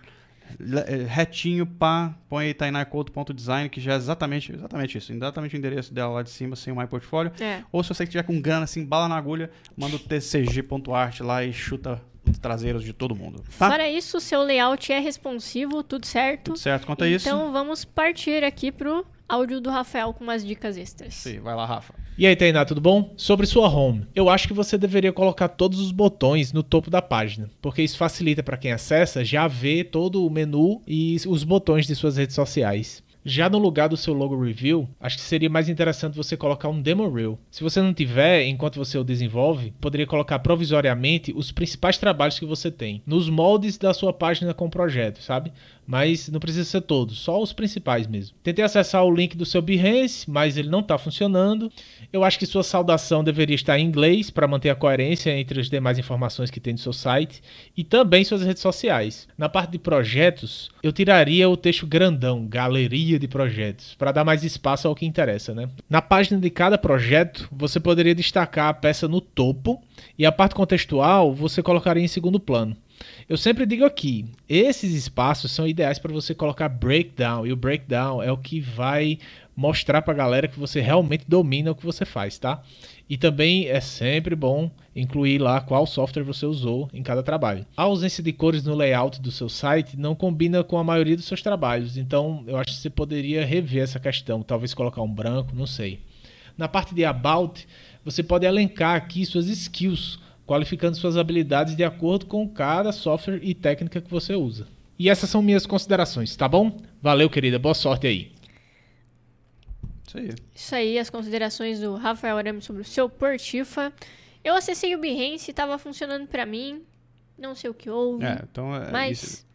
É, retinho, pá, põe aí tainacouto.design, que já é exatamente, exatamente isso. Exatamente o endereço dela lá de cima, sem o My Portfólio. É. Ou se você tiver com grana, assim, bala na agulha, manda o tcg.art lá e chuta os traseiros de todo mundo. Tá? Fora isso, seu layout é responsivo, tudo certo. Tudo certo, quanto então, isso. Então vamos partir aqui pro áudio do Rafael com umas dicas extras. Sim, vai lá, Rafa. E aí, Tainá, tudo bom? Sobre sua home, eu acho que você deveria colocar todos os botões no topo da página, porque isso facilita para quem acessa já ver todo o menu e os botões de suas redes sociais. Já no lugar do seu logo review, acho que seria mais interessante você colocar um demo reel. Se você não tiver, enquanto você o desenvolve, poderia colocar provisoriamente os principais trabalhos que você tem, nos moldes da sua página com o projeto, sabe? Mas não precisa ser todos, só os principais mesmo. Tentei acessar o link do seu Behance, mas ele não está funcionando. Eu acho que sua saudação deveria estar em inglês para manter a coerência entre as demais informações que tem no seu site e também suas redes sociais. Na parte de projetos, eu tiraria o texto grandão, galeria de projetos, para dar mais espaço ao que interessa, né? Na página de cada projeto, você poderia destacar a peça no topo e a parte contextual você colocaria em segundo plano. Eu sempre digo aqui, esses espaços são ideais para você colocar breakdown, e o breakdown é o que vai mostrar para a galera que você realmente domina o que você faz, tá? E também é sempre bom incluir lá qual software você usou em cada trabalho. A ausência de cores no layout do seu site não combina com a maioria dos seus trabalhos, então eu acho que você poderia rever essa questão, talvez colocar um branco, não sei. Na parte de about, você pode elencar aqui suas skills, qualificando suas habilidades de acordo com cada software e técnica que você usa. E essas são minhas considerações, tá bom? Valeu, querida. Boa sorte aí. Isso aí. Isso aí, as considerações do Rafael Arame sobre o seu Portifa. Eu acessei o Behance, estava funcionando para mim. Não sei o que houve. É, então é mas isso.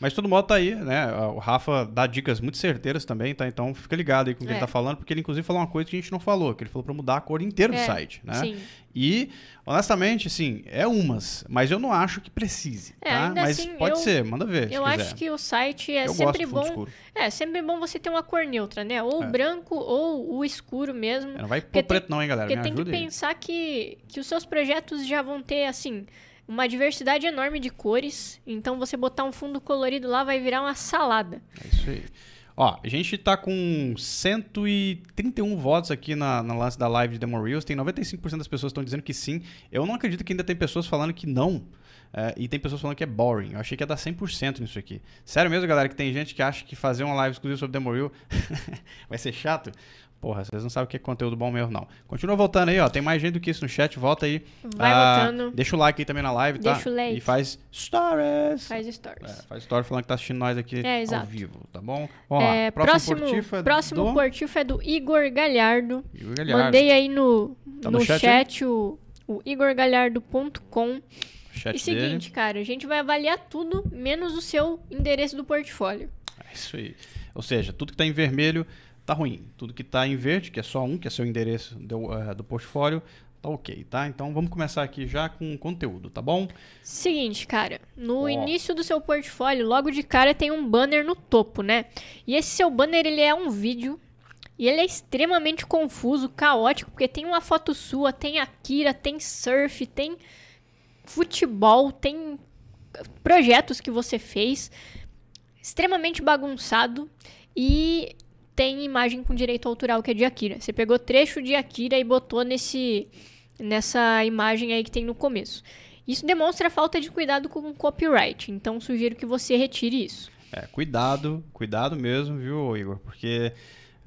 Mas todo modo tá aí, né? O Rafa dá dicas muito certeiras também, tá? Então fica ligado aí com o que É. ele tá falando, porque ele inclusive falou uma coisa que a gente não falou, que ele falou pra mudar a cor inteira do É, site, né? Sim. E, honestamente, assim, é umas, mas eu não acho que precise, É, tá? Mas assim, pode eu- ser, manda ver, Eu acho que o site é eu sempre do bom. escuro. É, sempre bom você ter uma cor neutra, né? Ou É. branco ou o escuro mesmo. Não vai pôr preto não, hein, galera? Porque Me tem que ajuda aí. pensar que, que os seus projetos já vão ter, assim, uma diversidade enorme de cores. Então você botar um fundo colorido lá vai virar uma salada. É isso aí. Ó, a gente tá com 131 votos aqui na, na lance da live de Demo Reels. Tem 95% das pessoas estão dizendo que sim. Eu não acredito que ainda tem pessoas falando que não. É, e tem pessoas falando que é boring. Eu achei que ia dar 100% nisso aqui. Sério mesmo, galera, que tem gente que acha que fazer uma live exclusiva sobre Demo vai ser chato? Porra, vocês não sabem o que é conteúdo bom mesmo, não. Continua voltando aí, ó. Tem mais gente do que isso no chat. Volta aí. Vai Ah, votando. Deixa o like aí também na live, tá? Deixa o like. E faz stories. Faz stories. É, faz story falando que tá assistindo nós aqui É, ao vivo, tá bom? Vamos lá. É, próximo, próximo Portifa é próximo do... É do Igor Galhardo. Igor Galhardo. Mandei aí no, Tá no, no chat chat, o, o igorgalhardo.com. Chat E seguinte, cara, a gente vai avaliar tudo, menos o seu endereço do portfólio. dele. É isso aí. Ou seja, tudo que tá em vermelho tá ruim. Tudo que tá em verde, que é só um, que é seu endereço do, eh, do portfólio, tá ok, tá? Então vamos começar aqui já com o conteúdo, tá bom? Seguinte, cara, no Ó. início do seu portfólio, logo de cara tem um banner no topo, né? E esse seu banner, ele é um vídeo e ele é extremamente confuso, caótico, porque tem uma foto sua, tem Akira, tem surf, tem futebol, tem projetos que você fez, extremamente bagunçado e tem imagem com direito autoral que é de Akira. Você pegou trecho de Akira e botou nesse nessa imagem aí que tem no começo. Isso demonstra falta de cuidado com o copyright, então sugiro que você retire isso. É, cuidado, cuidado mesmo, viu, Igor? Porque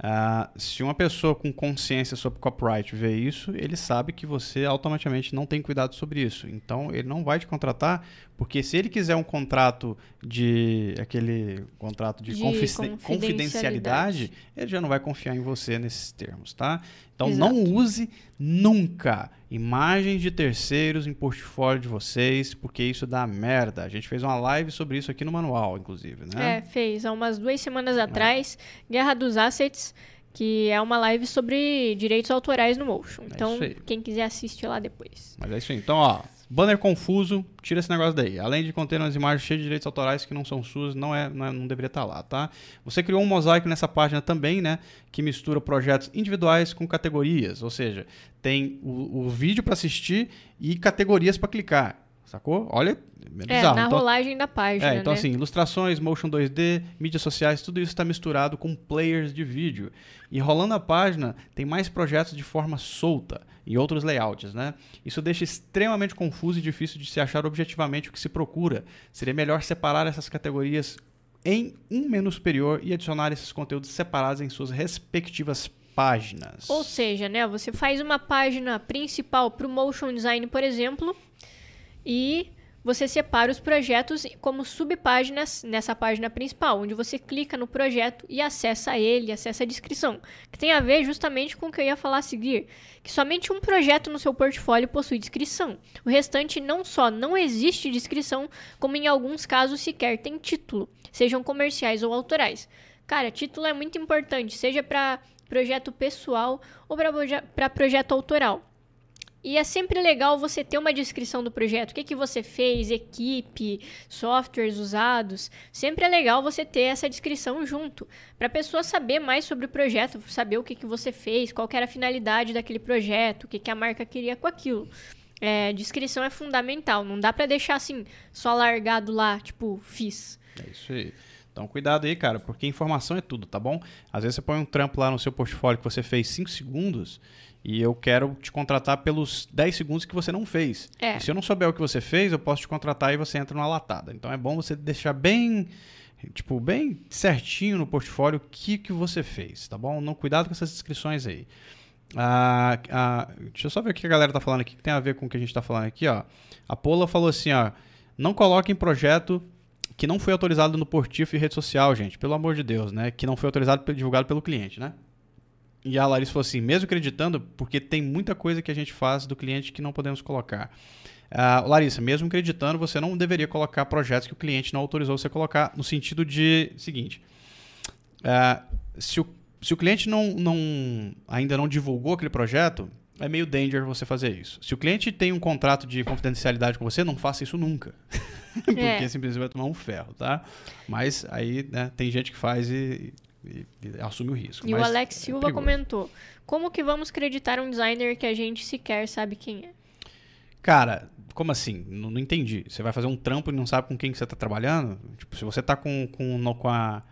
ah, se uma pessoa com consciência sobre copyright vê isso, ele sabe que você automaticamente não tem cuidado sobre isso. Então, ele não vai te contratar, porque se ele quiser um contrato de aquele contrato de, De confi- confidencialidade. confidencialidade, ele já não vai confiar em você nesses termos, tá? Então, não Exato. use nunca imagens de terceiros em portfólio de vocês, porque isso dá merda. A gente fez uma live sobre isso aqui no manual, inclusive, né? É, fez há umas duas semanas atrás, Guerra dos Assets, que é uma live sobre direitos autorais no Motion. Então, isso aí. quem quiser assiste lá depois. Mas é isso aí. Então, ó, banner confuso, tira esse negócio daí. Além de conter umas imagens cheias de direitos autorais que não são suas, não, é, não, é- não deveria estar lá, tá? Você criou um mosaico nessa página também, né? Que mistura projetos individuais com categorias. Ou seja, tem o, o vídeo para assistir e categorias para clicar. Sacou? Olha, é É, bizarro. na Então- rolagem da página, é, então né? assim, ilustrações, motion 2D, mídias sociais, tudo isso está misturado com players de vídeo. E rolando a página, tem mais projetos de forma solta e outros layouts, né? Isso deixa extremamente confuso e difícil de se achar objetivamente o que se procura. Seria melhor separar essas categorias em um menu superior e adicionar esses conteúdos separados em suas respectivas páginas. Ou seja, né, você faz uma página principal para o motion design, por exemplo, e você separa os projetos como subpáginas nessa página principal, onde você clica no projeto e acessa ele, acessa a descrição, que tem a ver justamente com o que eu ia falar a seguir, que somente um projeto no seu portfólio possui descrição. O restante não só não existe descrição, como em alguns casos sequer tem título, sejam comerciais ou autorais. Cara, título é muito importante, seja para projeto pessoal ou para projeto autoral. E é sempre legal você ter uma descrição do projeto, o que, que você fez, equipe, softwares usados. Sempre é legal você ter essa descrição junto, para a pessoa saber mais sobre o projeto, saber o que, que você fez, qual era a finalidade daquele projeto, o que, que a marca queria com aquilo. É, descrição é fundamental, não dá para deixar assim, só largado lá, tipo, fiz. É isso aí. Então, cuidado aí, cara, porque informação é tudo, tá bom? Às vezes você põe um trampo lá no seu portfólio que você fez 5 segundos e eu quero te contratar pelos 10 segundos que você não fez. É. E se eu não souber o que você fez, eu posso te contratar e você entra numa latada. Então é bom você deixar bem, tipo, bem certinho no portfólio o que, que você fez, tá bom? Não cuidado com essas descrições aí. Ah, ah, deixa eu só ver o que a galera tá falando aqui, que tem a ver com o que a gente tá falando aqui, ó. A Pola falou assim, ó, não coloque em projeto que não foi autorizado no Portif e rede social, gente, pelo amor de Deus, né? Que não foi autorizado, divulgado pelo cliente, né? E a Larissa falou assim, mesmo acreditando, porque tem muita coisa que a gente faz do cliente que não podemos colocar. Uh, Larissa, mesmo acreditando, você não deveria colocar projetos que o cliente não autorizou você colocar, no sentido de seguinte: uh, se, o, se o cliente não, não, ainda não divulgou aquele projeto, é meio danger você fazer isso. Se o cliente tem um contrato de confidencialidade com você, não faça isso nunca. porque é. simplesmente vai tomar um ferro, tá? Mas aí né, tem gente que faz e, e, e assume o risco. E o Alex é Silva comentou: como que vamos acreditar um designer que a gente sequer sabe quem é? Cara, como assim? Não, não entendi. Você vai fazer um trampo e não sabe com quem que você está trabalhando? Tipo, se você está com, com, com a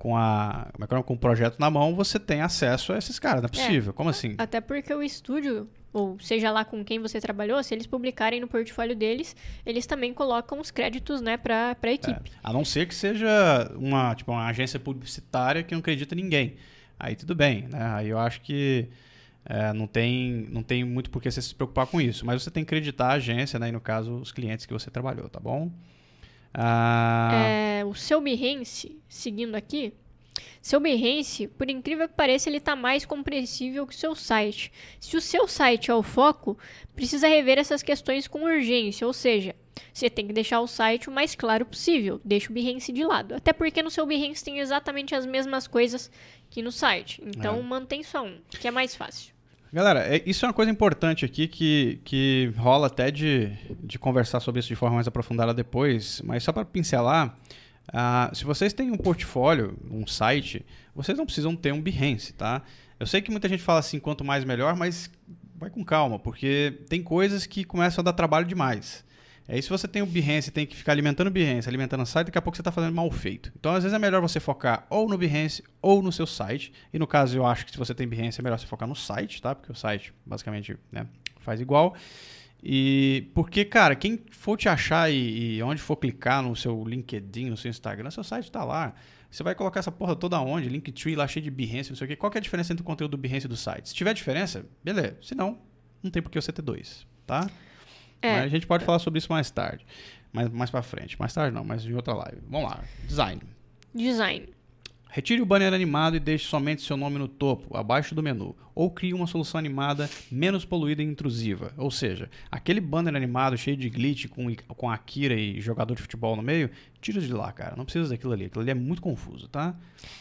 com a é, é com o projeto na mão, você tem acesso a esses caras, não é possível. É, como assim? Até porque o estúdio, ou seja lá com quem você trabalhou, se eles publicarem no portfólio deles, eles também colocam os créditos, né, para a equipe. É, a não ser que seja uma, tipo, uma agência publicitária que não acredita em ninguém. Aí tudo bem, né? Aí eu acho que é, não, tem, não tem muito por que você se preocupar com isso. Mas você tem que acreditar a agência, né? E no caso, os clientes que você trabalhou, tá bom? Ah... É, o seu Behance, seguindo aqui, seu Behance, por incrível que pareça, ele está mais compreensível que o seu site. Se o seu site é o foco, precisa rever essas questões com urgência, ou seja, você tem que deixar o site o mais claro possível, deixa o Behance de lado. Até porque no seu Behance tem exatamente as mesmas coisas que no site. Então é. mantém só um, que é mais fácil. Galera, é, isso é uma coisa importante aqui que, que rola até de, de conversar sobre isso de forma mais aprofundada depois, mas só para pincelar, uh, se vocês têm um portfólio, um site, vocês não precisam ter um Behance, tá? Eu sei que muita gente fala assim, quanto mais melhor, mas vai com calma, porque tem coisas que começam a dar trabalho demais. Aí se você tem o Behance, tem que ficar alimentando o Behance, alimentando o site, daqui a pouco você está fazendo mal feito. Então, às vezes é melhor você focar ou no Behance ou no seu site. E no caso, eu acho que se você tem Behance, é melhor você focar no site, tá? Porque o site, basicamente, né, faz igual. E porque, cara, quem for te achar e, e, onde for clicar no seu LinkedIn, no seu Instagram, seu site está lá. Você vai colocar essa porra toda onde? Linktree lá cheio de Behance, não sei o quê. Qual que é a diferença entre o conteúdo do Behance e do site? Se tiver diferença, beleza. Se não, não tem por que você ter dois, tá? É. Mas a gente pode falar sobre isso mais tarde. Mais, mais pra frente. Mais tarde não, mas em outra live. Vamos lá. Design. Design. Retire o banner animado e deixe somente seu nome no topo, abaixo do menu. Ou crie uma solução animada menos poluída e intrusiva. Ou seja, aquele banner animado cheio de glitch com, com Akira e jogador de futebol no meio, tira de lá, cara. Não precisa daquilo ali. Aquilo ali é muito confuso, tá?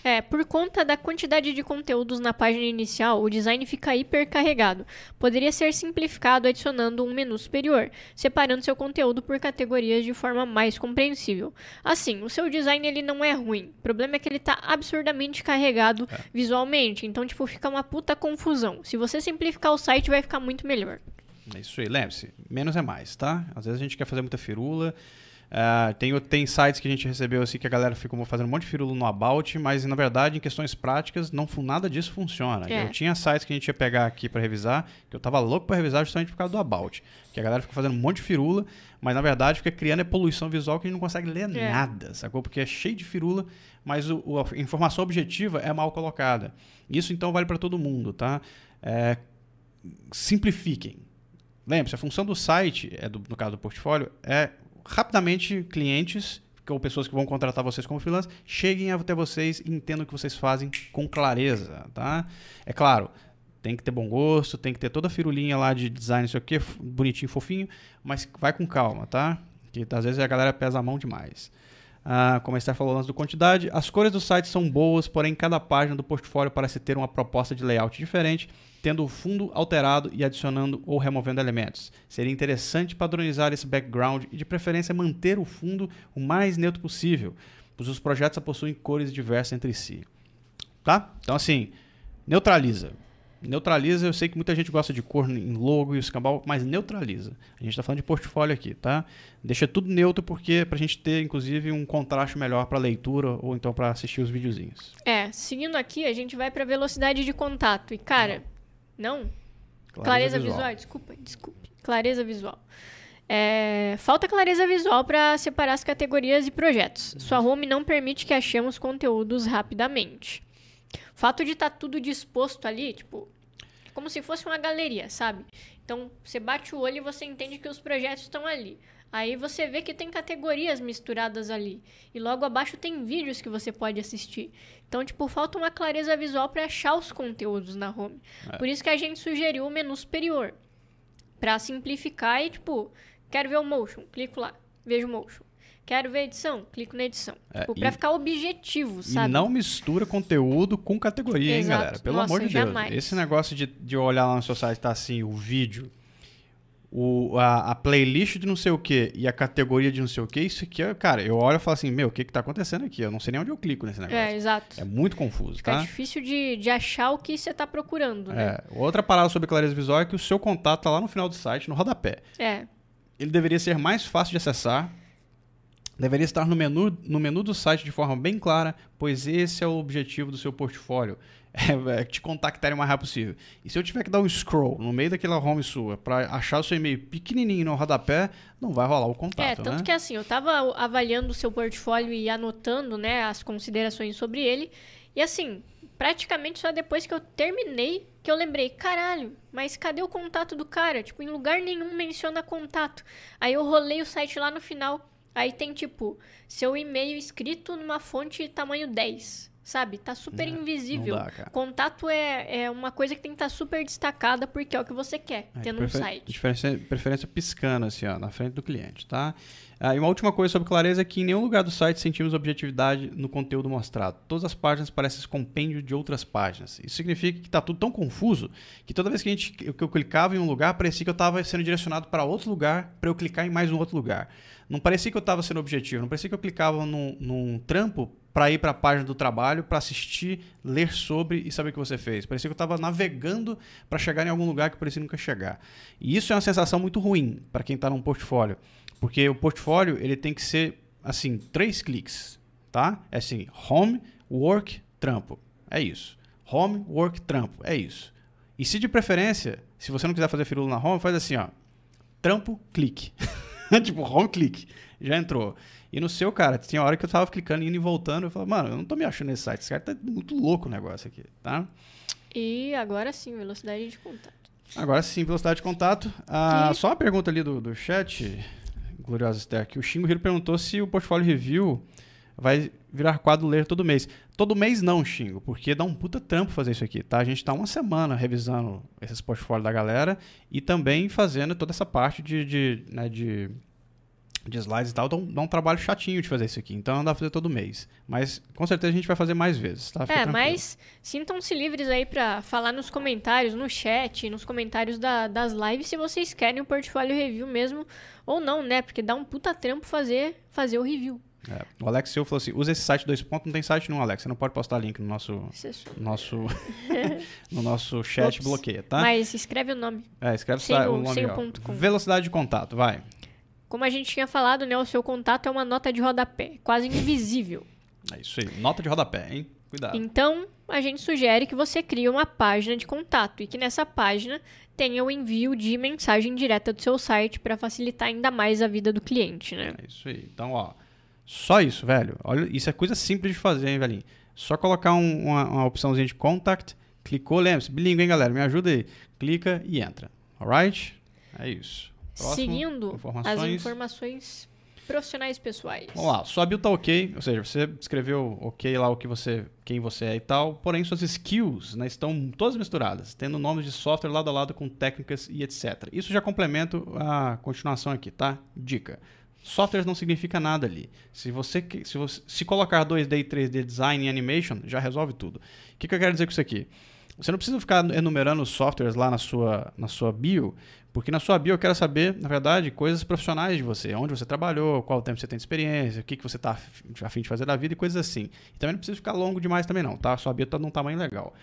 É, por conta da quantidade de conteúdos na página inicial, o design fica hipercarregado. Poderia ser simplificado adicionando um menu superior, separando seu conteúdo por categorias de forma mais compreensível. Assim, o seu design ele não é ruim. O problema é que ele está absurdamente carregado é. visualmente. Então, tipo, fica uma puta confusão. Se você simplificar o site, vai ficar muito melhor. É isso aí. Lembre-se, menos é mais, tá? Às vezes a gente quer fazer muita firula Uh, tem, tem sites que a gente recebeu assim que a galera ficou fazendo um monte de firula no About, mas na verdade, em questões práticas, não nada disso funciona. É. Eu tinha sites que a gente ia pegar aqui para revisar, que eu tava louco para revisar justamente por causa do About. Que a galera fica fazendo um monte de firula, mas na verdade fica criando poluição visual que a gente não consegue ler é. nada, sacou? Porque é cheio de firula, mas o, a informação objetiva é mal colocada. Isso então vale para todo mundo, tá? É, simplifiquem. Lembre-se, a função do site, é do, no caso do portfólio, é rapidamente clientes ou pessoas que vão contratar vocês como freelancer cheguem até vocês e entendam o que vocês fazem com clareza, tá? É claro, tem que ter bom gosto, tem que ter toda a firulinha lá de design, não sei o que, bonitinho, fofinho, mas vai com calma, tá? Que às vezes a galera pesa a mão demais. Ah, como a Esther falou antes do quantidade, as cores do site são boas, porém cada página do portfólio parece ter uma proposta de layout diferente tendo o fundo alterado e adicionando ou removendo elementos. Seria interessante padronizar esse background e, de preferência, manter o fundo o mais neutro possível, pois os projetos possuem cores diversas entre si. Tá? Então, assim, neutraliza. Neutraliza, eu sei que muita gente gosta de cor em logo e escambau, mas neutraliza. A gente está falando de portfólio aqui, tá? Deixa tudo neutro porque para a gente ter, inclusive, um contraste melhor para leitura ou então para assistir os videozinhos. É, seguindo aqui, a gente vai para velocidade de contato. E, cara, não? Clareza, clareza visual. visual. Desculpa, desculpe. Clareza visual. É, falta clareza visual para separar as categorias e projetos. Sua home não permite que achemos conteúdos rapidamente. O fato de estar tá tudo disposto ali, tipo, como se fosse uma galeria, sabe? Então, você bate o olho e você entende que os projetos estão ali. Aí você vê que tem categorias misturadas ali. E logo abaixo tem vídeos que você pode assistir. Então, tipo, falta uma clareza visual para achar os conteúdos na home. É. Por isso que a gente sugeriu o menu superior. Para simplificar e, tipo, quero ver o motion, clico lá, vejo o motion. Quero ver edição, clico na edição. É, tipo, pra ficar objetivo, sabe? E não mistura conteúdo com categoria, Exato. hein, galera? Pelo Nossa, amor de jamais. Deus. Esse negócio de, de olhar lá no seu site tá assim, o vídeo o, a, a, playlist de não sei o que e a categoria de não sei o que, isso aqui é, cara, eu olho e falo assim, meu, o que que tá acontecendo aqui? Eu não sei nem onde eu clico nesse negócio. É, exato. É muito confuso, Fica tá? É difícil de, de achar o que você tá procurando, né? É. Outra parada sobre clareza visual é que o seu contato tá lá no final do site, no rodapé. É. Ele deveria ser mais fácil de acessar, deveria estar no menu, no menu do site de forma bem clara, pois esse é o objetivo do seu portfólio. É, é, te contactarem o mais rápido possível. E se eu tiver que dar um scroll no meio daquela home sua para achar o seu e-mail pequenininho no rodapé, não vai rolar o contato, É, tanto né? que assim, eu estava avaliando o seu portfólio e anotando, né, as considerações sobre ele. E assim, praticamente só depois que eu terminei que eu lembrei, caralho, mas cadê o contato do cara? Tipo, em lugar nenhum menciona contato. Aí eu rolei o site lá no final. Aí tem tipo, seu e-mail escrito numa fonte tamanho 10 sabe? Tá super invisível. Dá, Contato é, é uma coisa que tem que estar tá super destacada porque é o que você quer é, ter no site. Preferência, preferência piscando, assim, ó, na frente do cliente, tá? Ah, e uma última coisa sobre clareza é que em nenhum lugar do site sentimos objetividade no conteúdo mostrado. Todas as páginas parecem compêndio de outras páginas. Isso significa que está tudo tão confuso que toda vez que, a gente, que eu clicava em um lugar, parecia que eu estava sendo direcionado para outro lugar para eu clicar em mais um outro lugar. Não parecia que eu estava sendo objetivo, não parecia que eu clicava num, num trampo para ir para a página do trabalho, para assistir, ler sobre e saber o que você fez. Parecia que eu estava navegando para chegar em algum lugar que parecia nunca chegar. E isso é uma sensação muito ruim para quem está num portfólio, porque o portfólio ele tem que ser assim três cliques, tá? É assim, home, work, trampo. É isso. Home, work, trampo. É isso. E se de preferência, se você não quiser fazer firula na home, faz assim, ó, trampo, clique. tipo, home, clique. Já entrou. E no seu, cara, tinha hora que eu tava clicando, indo e voltando, eu falava, mano, eu não tô me achando nesse site, esse cara tá muito louco o negócio aqui, tá? E agora sim, velocidade de contato. Agora sim, velocidade de contato. Ah, Só uma pergunta ali do, do chat, Gloriosa que o Xingo Hiro perguntou se o portfólio review vai virar quadro ler todo mês. Todo mês não, Xingo, porque dá um puta trampo fazer isso aqui, tá? A gente tá uma semana revisando esses portfólios da galera e também fazendo toda essa parte de, de, né, de de slides e tal, dá um, dá um, trabalho chatinho de fazer isso aqui. Então não dá pra fazer todo mês. Mas com certeza a gente vai fazer mais vezes, tá? Fica é, tranquilo. mas sintam-se livres aí para falar nos comentários, no chat, nos comentários da, das lives se vocês querem o portfólio review mesmo ou não, né? Porque dá um puta trampo fazer, fazer o review. É. O Alex Silva falou assim: usa esse site dois pontos, não tem site não, Alex. Você não pode postar link no nosso. nosso no nosso chat, bloqueia, tá? Mas escreve o nome. É, escreve sem o, o nome. Sem o ponto. Velocidade de contato, vai. Como a gente tinha falado, né, o seu contato é uma nota de rodapé, quase invisível. É isso aí, nota de rodapé, hein? Cuidado. Então, a gente sugere que você crie uma página de contato e que nessa página tenha o envio de mensagem direta do seu site para facilitar ainda mais a vida do cliente, né? É isso aí. Então, ó, só isso, velho. Olha, isso é coisa simples de fazer, hein, velhinho? Só colocar um, uma, uma opçãozinha de contact, clicou, lembre-se, bilíngue, hein, galera? Me ajuda aí. Clica e entra. Alright? É isso. Próximo, Seguindo informações. as informações profissionais pessoais. Vamos lá, sua build tá ok, ou seja, você escreveu ok lá o que você, quem você é e tal, porém suas skills né, estão todas misturadas, tendo nomes de software lado a lado com técnicas e etc. Isso já complementa a continuação aqui, tá? Dica. Softwares não significa nada ali. Se você, se você se colocar 2D e 3D design e animation, já resolve tudo. O que, que eu quero dizer com isso aqui? Você não precisa ficar enumerando os softwares lá na sua, na sua bio, porque na sua bio eu quero saber, na verdade, coisas profissionais de você. Onde você trabalhou, qual tempo você tem de experiência, o que, que você está a fim de fazer da vida e coisas assim. E também não precisa ficar longo demais também não, tá? A sua bio está num tamanho legal.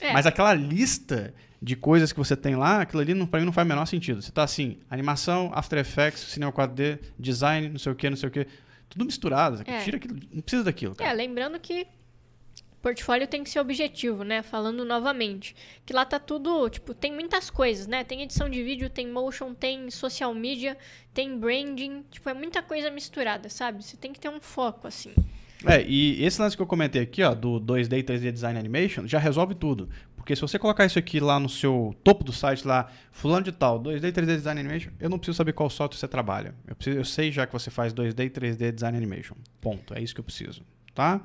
É. Mas aquela lista de coisas que você tem lá, aquilo ali para mim não faz o menor sentido. Você está assim, animação, After Effects, cinema 4D, design, não sei o que, não sei o que. Tudo misturado. É. Tira aquilo, não precisa daquilo. Cara. É, lembrando que portfólio tem que ser objetivo, né? Falando novamente. Que lá tá tudo, tipo, tem muitas coisas, né? Tem edição de vídeo, tem motion, tem social media, tem branding. Tipo, é muita coisa misturada, sabe? Você tem que ter um foco, assim. É, e esse lance que eu comentei aqui, ó, do 2D e 3D Design Animation, já resolve tudo. Porque se você colocar isso aqui lá no seu topo do site, lá, fulano de tal, 2D e 3D Design Animation, eu não preciso saber qual software você trabalha. Eu, preciso, eu sei já que você faz 2D e 3D Design Animation. Ponto. É isso que eu preciso. Tá?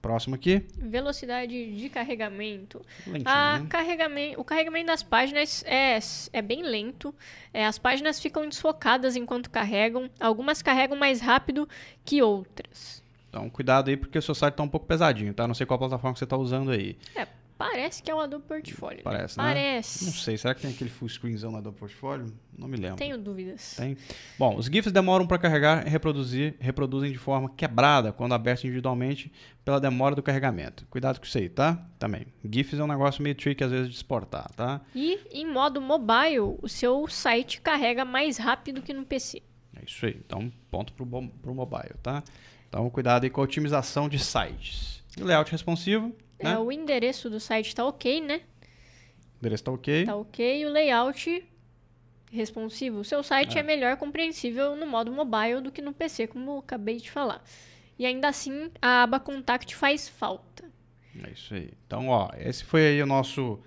Próximo aqui. Velocidade de carregamento. Lentinho, a né? carregamento o carregamento das páginas é, é bem lento. É, as páginas ficam desfocadas enquanto carregam. Algumas carregam mais rápido que outras. Então, cuidado aí, porque o seu site está um pouco pesadinho, tá? Não sei qual plataforma que você está usando aí. É, Parece que é o Adobe Portfolio. Parece, né? Parece. Não sei. Será que tem aquele full screenzão no Adobe Portfolio? Não me lembro. Tenho dúvidas. Tem. Bom, os GIFs demoram para carregar e reproduzir, reproduzem de forma quebrada quando abertos individualmente pela demora do carregamento. Cuidado com isso aí, tá? Também. GIFs é um negócio meio tricky às vezes de exportar, tá? E em modo mobile, o seu site carrega mais rápido que no PC. É isso aí. Então, ponto pro, pro mobile, tá? Então, cuidado aí com a otimização de sites. E layout responsivo, é, né? o endereço do site está ok, né? O endereço está ok. Está ok. O layout responsivo. O seu site é. é melhor compreensível no modo mobile do que no PC, como eu acabei de falar. E ainda assim, a aba Contact faz falta. É isso aí. Então, ó, esse foi aí o nosso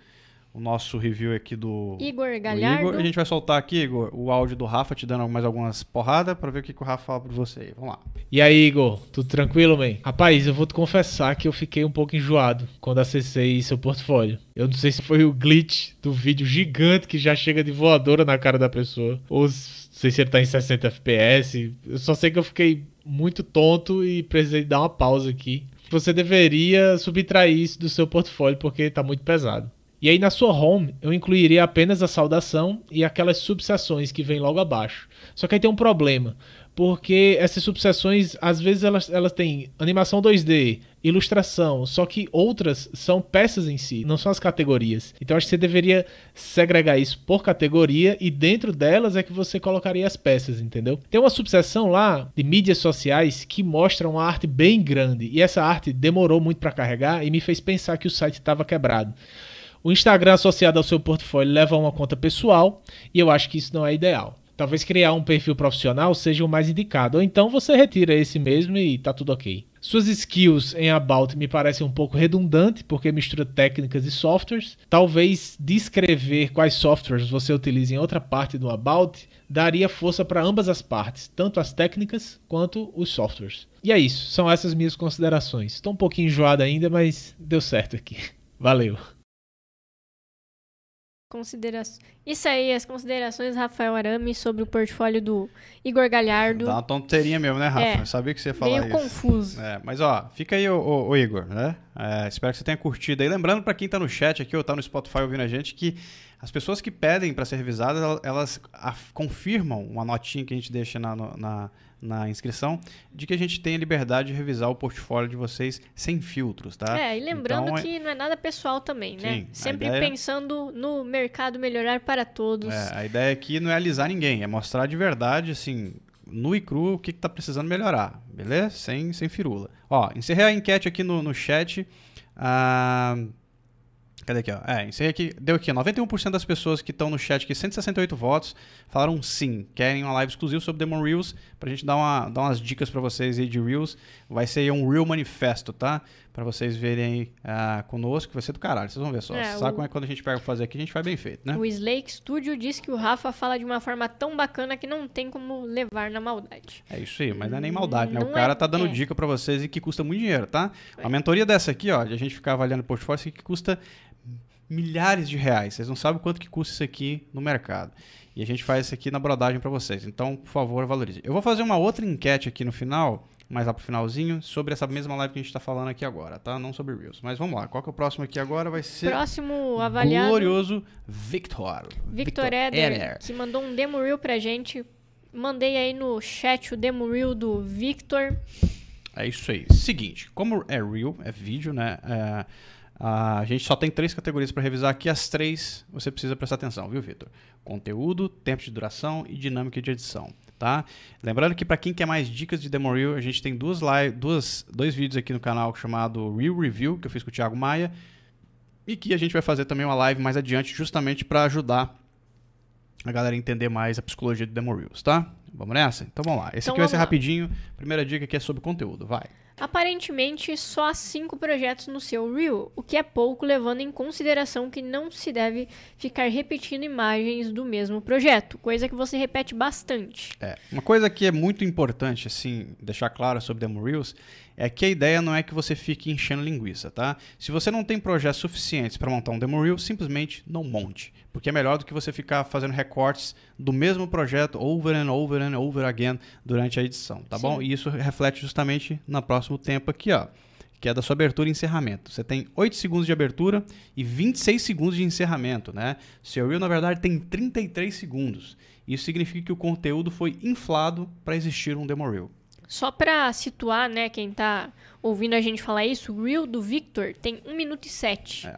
o nosso review aqui do Igor Galhardo. Igor. A gente vai soltar aqui, Igor, o áudio do Rafa te dando mais algumas porradas para ver o que, que o Rafa fala para você aí. Vamos lá. E aí, Igor, tudo tranquilo, man? Rapaz, eu vou te confessar que eu fiquei um pouco enjoado quando acessei seu portfólio. Eu não sei se foi o glitch do vídeo gigante que já chega de voadora na cara da pessoa, ou sei se ele tá em 60 FPS. Eu só sei que eu fiquei muito tonto e precisei dar uma pausa aqui. Você deveria subtrair isso do seu portfólio porque tá muito pesado. E aí na sua home eu incluiria apenas a saudação e aquelas subseções que vem logo abaixo. Só que aí tem um problema, porque essas subseções às vezes elas, elas têm animação 2D, ilustração, só que outras são peças em si, não são as categorias. Então acho que você deveria segregar isso por categoria e dentro delas é que você colocaria as peças, entendeu? Tem uma subseção lá de mídias sociais que mostra uma arte bem grande e essa arte demorou muito para carregar e me fez pensar que o site estava quebrado. O Instagram associado ao seu portfólio leva a uma conta pessoal e eu acho que isso não é ideal. Talvez criar um perfil profissional seja o mais indicado, ou então você retira esse mesmo e tá tudo ok. Suas skills em About me parecem um pouco redundante, porque mistura técnicas e softwares. Talvez descrever quais softwares você utiliza em outra parte do About daria força para ambas as partes, tanto as técnicas quanto os softwares. E é isso, são essas minhas considerações. Estou um pouquinho enjoado ainda, mas deu certo aqui. Valeu! Isso aí, as considerações Rafael Arame sobre o portfólio do Igor Galhardo. Dá uma tonteirinha mesmo, né, Rafa? É, Eu sabia que você ia falar meio isso. confuso. É, mas ó, fica aí o, o, Igor, né? É, espero que você tenha curtido aí. Lembrando para quem tá no chat aqui ou tá no Spotify ouvindo a gente que as pessoas que pedem para ser revisadas, elas, confirmam uma notinha que a gente deixa na, na na inscrição, de que a gente tem a liberdade de revisar o portfólio de vocês sem filtros, tá? É, e lembrando então, que é... não é nada pessoal também, né? Sim, Sempre ideia... pensando no mercado melhorar para todos. É, a ideia aqui não é alisar ninguém, é mostrar de verdade, assim, nu e cru, o que, que tá precisando melhorar, beleza? Sem, sem firula. Ó, encerrei a enquete aqui no, no chat. Ah, Cadê aqui, ó? É, isso aqui, deu aqui, 91% das pessoas que estão no chat aqui, 168 votos, falaram sim, querem uma live exclusiva sobre Demon Reels, pra gente dar, uma, dar umas dicas para vocês aí de Reels. Vai ser um Real Manifesto, tá? Pra vocês verem uh, conosco, vai ser do caralho, vocês vão ver só. É, Sabe o... como é que quando a gente pega pra fazer aqui, a gente faz bem feito, né? O Slake Studio diz que o Rafa fala de uma forma tão bacana que não tem como levar na maldade. É isso aí, mas não é nem maldade, né? Não o cara é, tá dando é. dica para vocês e que custa muito dinheiro, tá? É. A mentoria dessa aqui, ó, de a gente ficar avaliando o portfólio, aqui custa milhares de reais. Vocês não sabem quanto que custa isso aqui no mercado. E a gente faz isso aqui na brodagem para vocês. Então, por favor, valorize. Eu vou fazer uma outra enquete aqui no final, mais lá pro finalzinho, sobre essa mesma live que a gente está falando aqui agora, tá? Não sobre Reels. Mas vamos lá. Qual que é o próximo aqui agora? Vai ser... Próximo avaliado... Glorioso Victor. Victor, Victor Eder, Eder, que mandou um demo reel pra gente. Mandei aí no chat o demo reel do Victor. É isso aí. Seguinte, como é reel, é vídeo, né? É a gente só tem três categorias para revisar aqui. As três você precisa prestar atenção, viu, Vitor? Conteúdo, tempo de duração e dinâmica de edição. Tá? Lembrando que para quem quer mais dicas de demo reel, a gente tem duas live, duas, dois vídeos aqui no canal chamado Real Review, que eu fiz com o Thiago Maia, e que a gente vai fazer também uma live mais adiante justamente para ajudar a galera a entender mais a psicologia de demo reels, tá? Vamos nessa? Então vamos lá. Esse então, aqui vai ser lá. rapidinho. Primeira dica aqui é sobre conteúdo, vai. Aparentemente, só cinco projetos no seu Reel, o que é pouco levando em consideração que não se deve ficar repetindo imagens do mesmo projeto, coisa que você repete bastante. É, uma coisa que é muito importante, assim, deixar claro sobre Demo Reels, é que a ideia não é que você fique enchendo linguiça, tá? Se você não tem projetos suficientes para montar um Demo Reel, simplesmente não monte porque é melhor do que você ficar fazendo recortes do mesmo projeto over and over and over again durante a edição, tá Sim. bom? E isso reflete justamente no próximo tempo aqui, ó, que é da sua abertura e encerramento. Você tem 8 segundos de abertura e 26 segundos de encerramento, né? Seu reel, na verdade, tem 33 segundos. Isso significa que o conteúdo foi inflado para existir um demo reel. Só para situar, né, quem tá ouvindo a gente falar isso, o Reel do Victor tem 1 minuto e 7. É.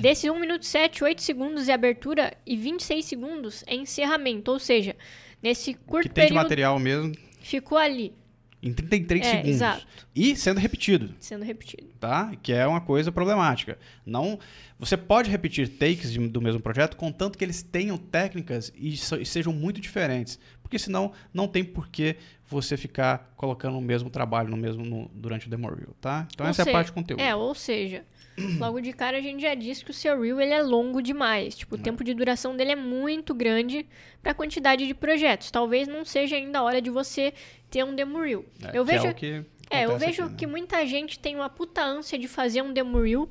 Desse 1 minuto e 7, 8 segundos é abertura e 26 segundos é encerramento. Ou seja, nesse curto que tem período... de material mesmo... Ficou ali. Em 33 é, segundos. Exato. E sendo repetido. Sendo repetido. Tá? Que é uma coisa problemática. Não, você pode repetir takes de, do mesmo projeto, contanto que eles tenham técnicas e, so, e sejam muito diferentes. Porque senão não tem por que você ficar colocando o mesmo trabalho no mesmo no, durante o demo reel, tá? Então ou essa seja, é a parte do conteúdo. É, ou seja, logo de cara a gente já disse que o seu reel ele é longo demais. Tipo, o é. tempo de duração dele é muito grande para a quantidade de projetos. Talvez não seja ainda a hora de você ter um demo reel. É, eu vejo é, que é eu vejo aqui, né? que muita gente tem uma puta ânsia de fazer um demo reel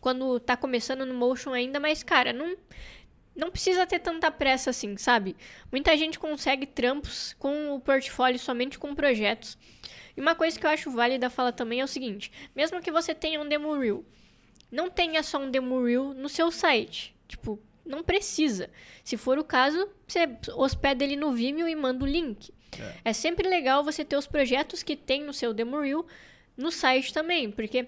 quando tá começando no motion ainda, mas cara, não não precisa ter tanta pressa assim, sabe? Muita gente consegue trampos com o portfólio somente com projetos. E uma coisa que eu acho válida falar também é o seguinte: mesmo que você tenha um demo reel, não tenha só um demo reel no seu site. Tipo, não precisa. Se for o caso, você hospeda ele no Vimeo e manda o link. É. é sempre legal você ter os projetos que tem no seu demo reel no site também, porque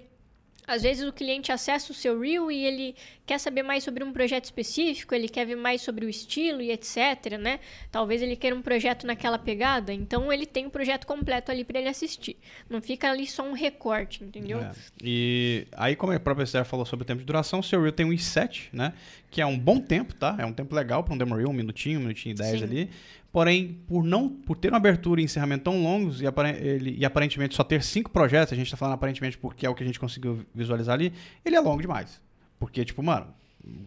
às vezes o cliente acessa o seu Reel e ele quer saber mais sobre um projeto específico, ele quer ver mais sobre o estilo e etc, né? Talvez ele queira um projeto naquela pegada, então ele tem o um projeto completo ali para ele assistir. Não fica ali só um recorte, entendeu? É. E aí, como a própria Esther falou sobre o tempo de duração, o seu Reel tem um i7, né? Que é um bom tempo, tá? É um tempo legal para um demo Reel, um minutinho, um minutinho e dez Sim. ali. Porém, por não por ter uma abertura e encerramento tão longos e, ele, e aparentemente só ter cinco projetos, a gente está falando aparentemente porque é o que a gente conseguiu visualizar ali, ele é longo demais. Porque, tipo, mano,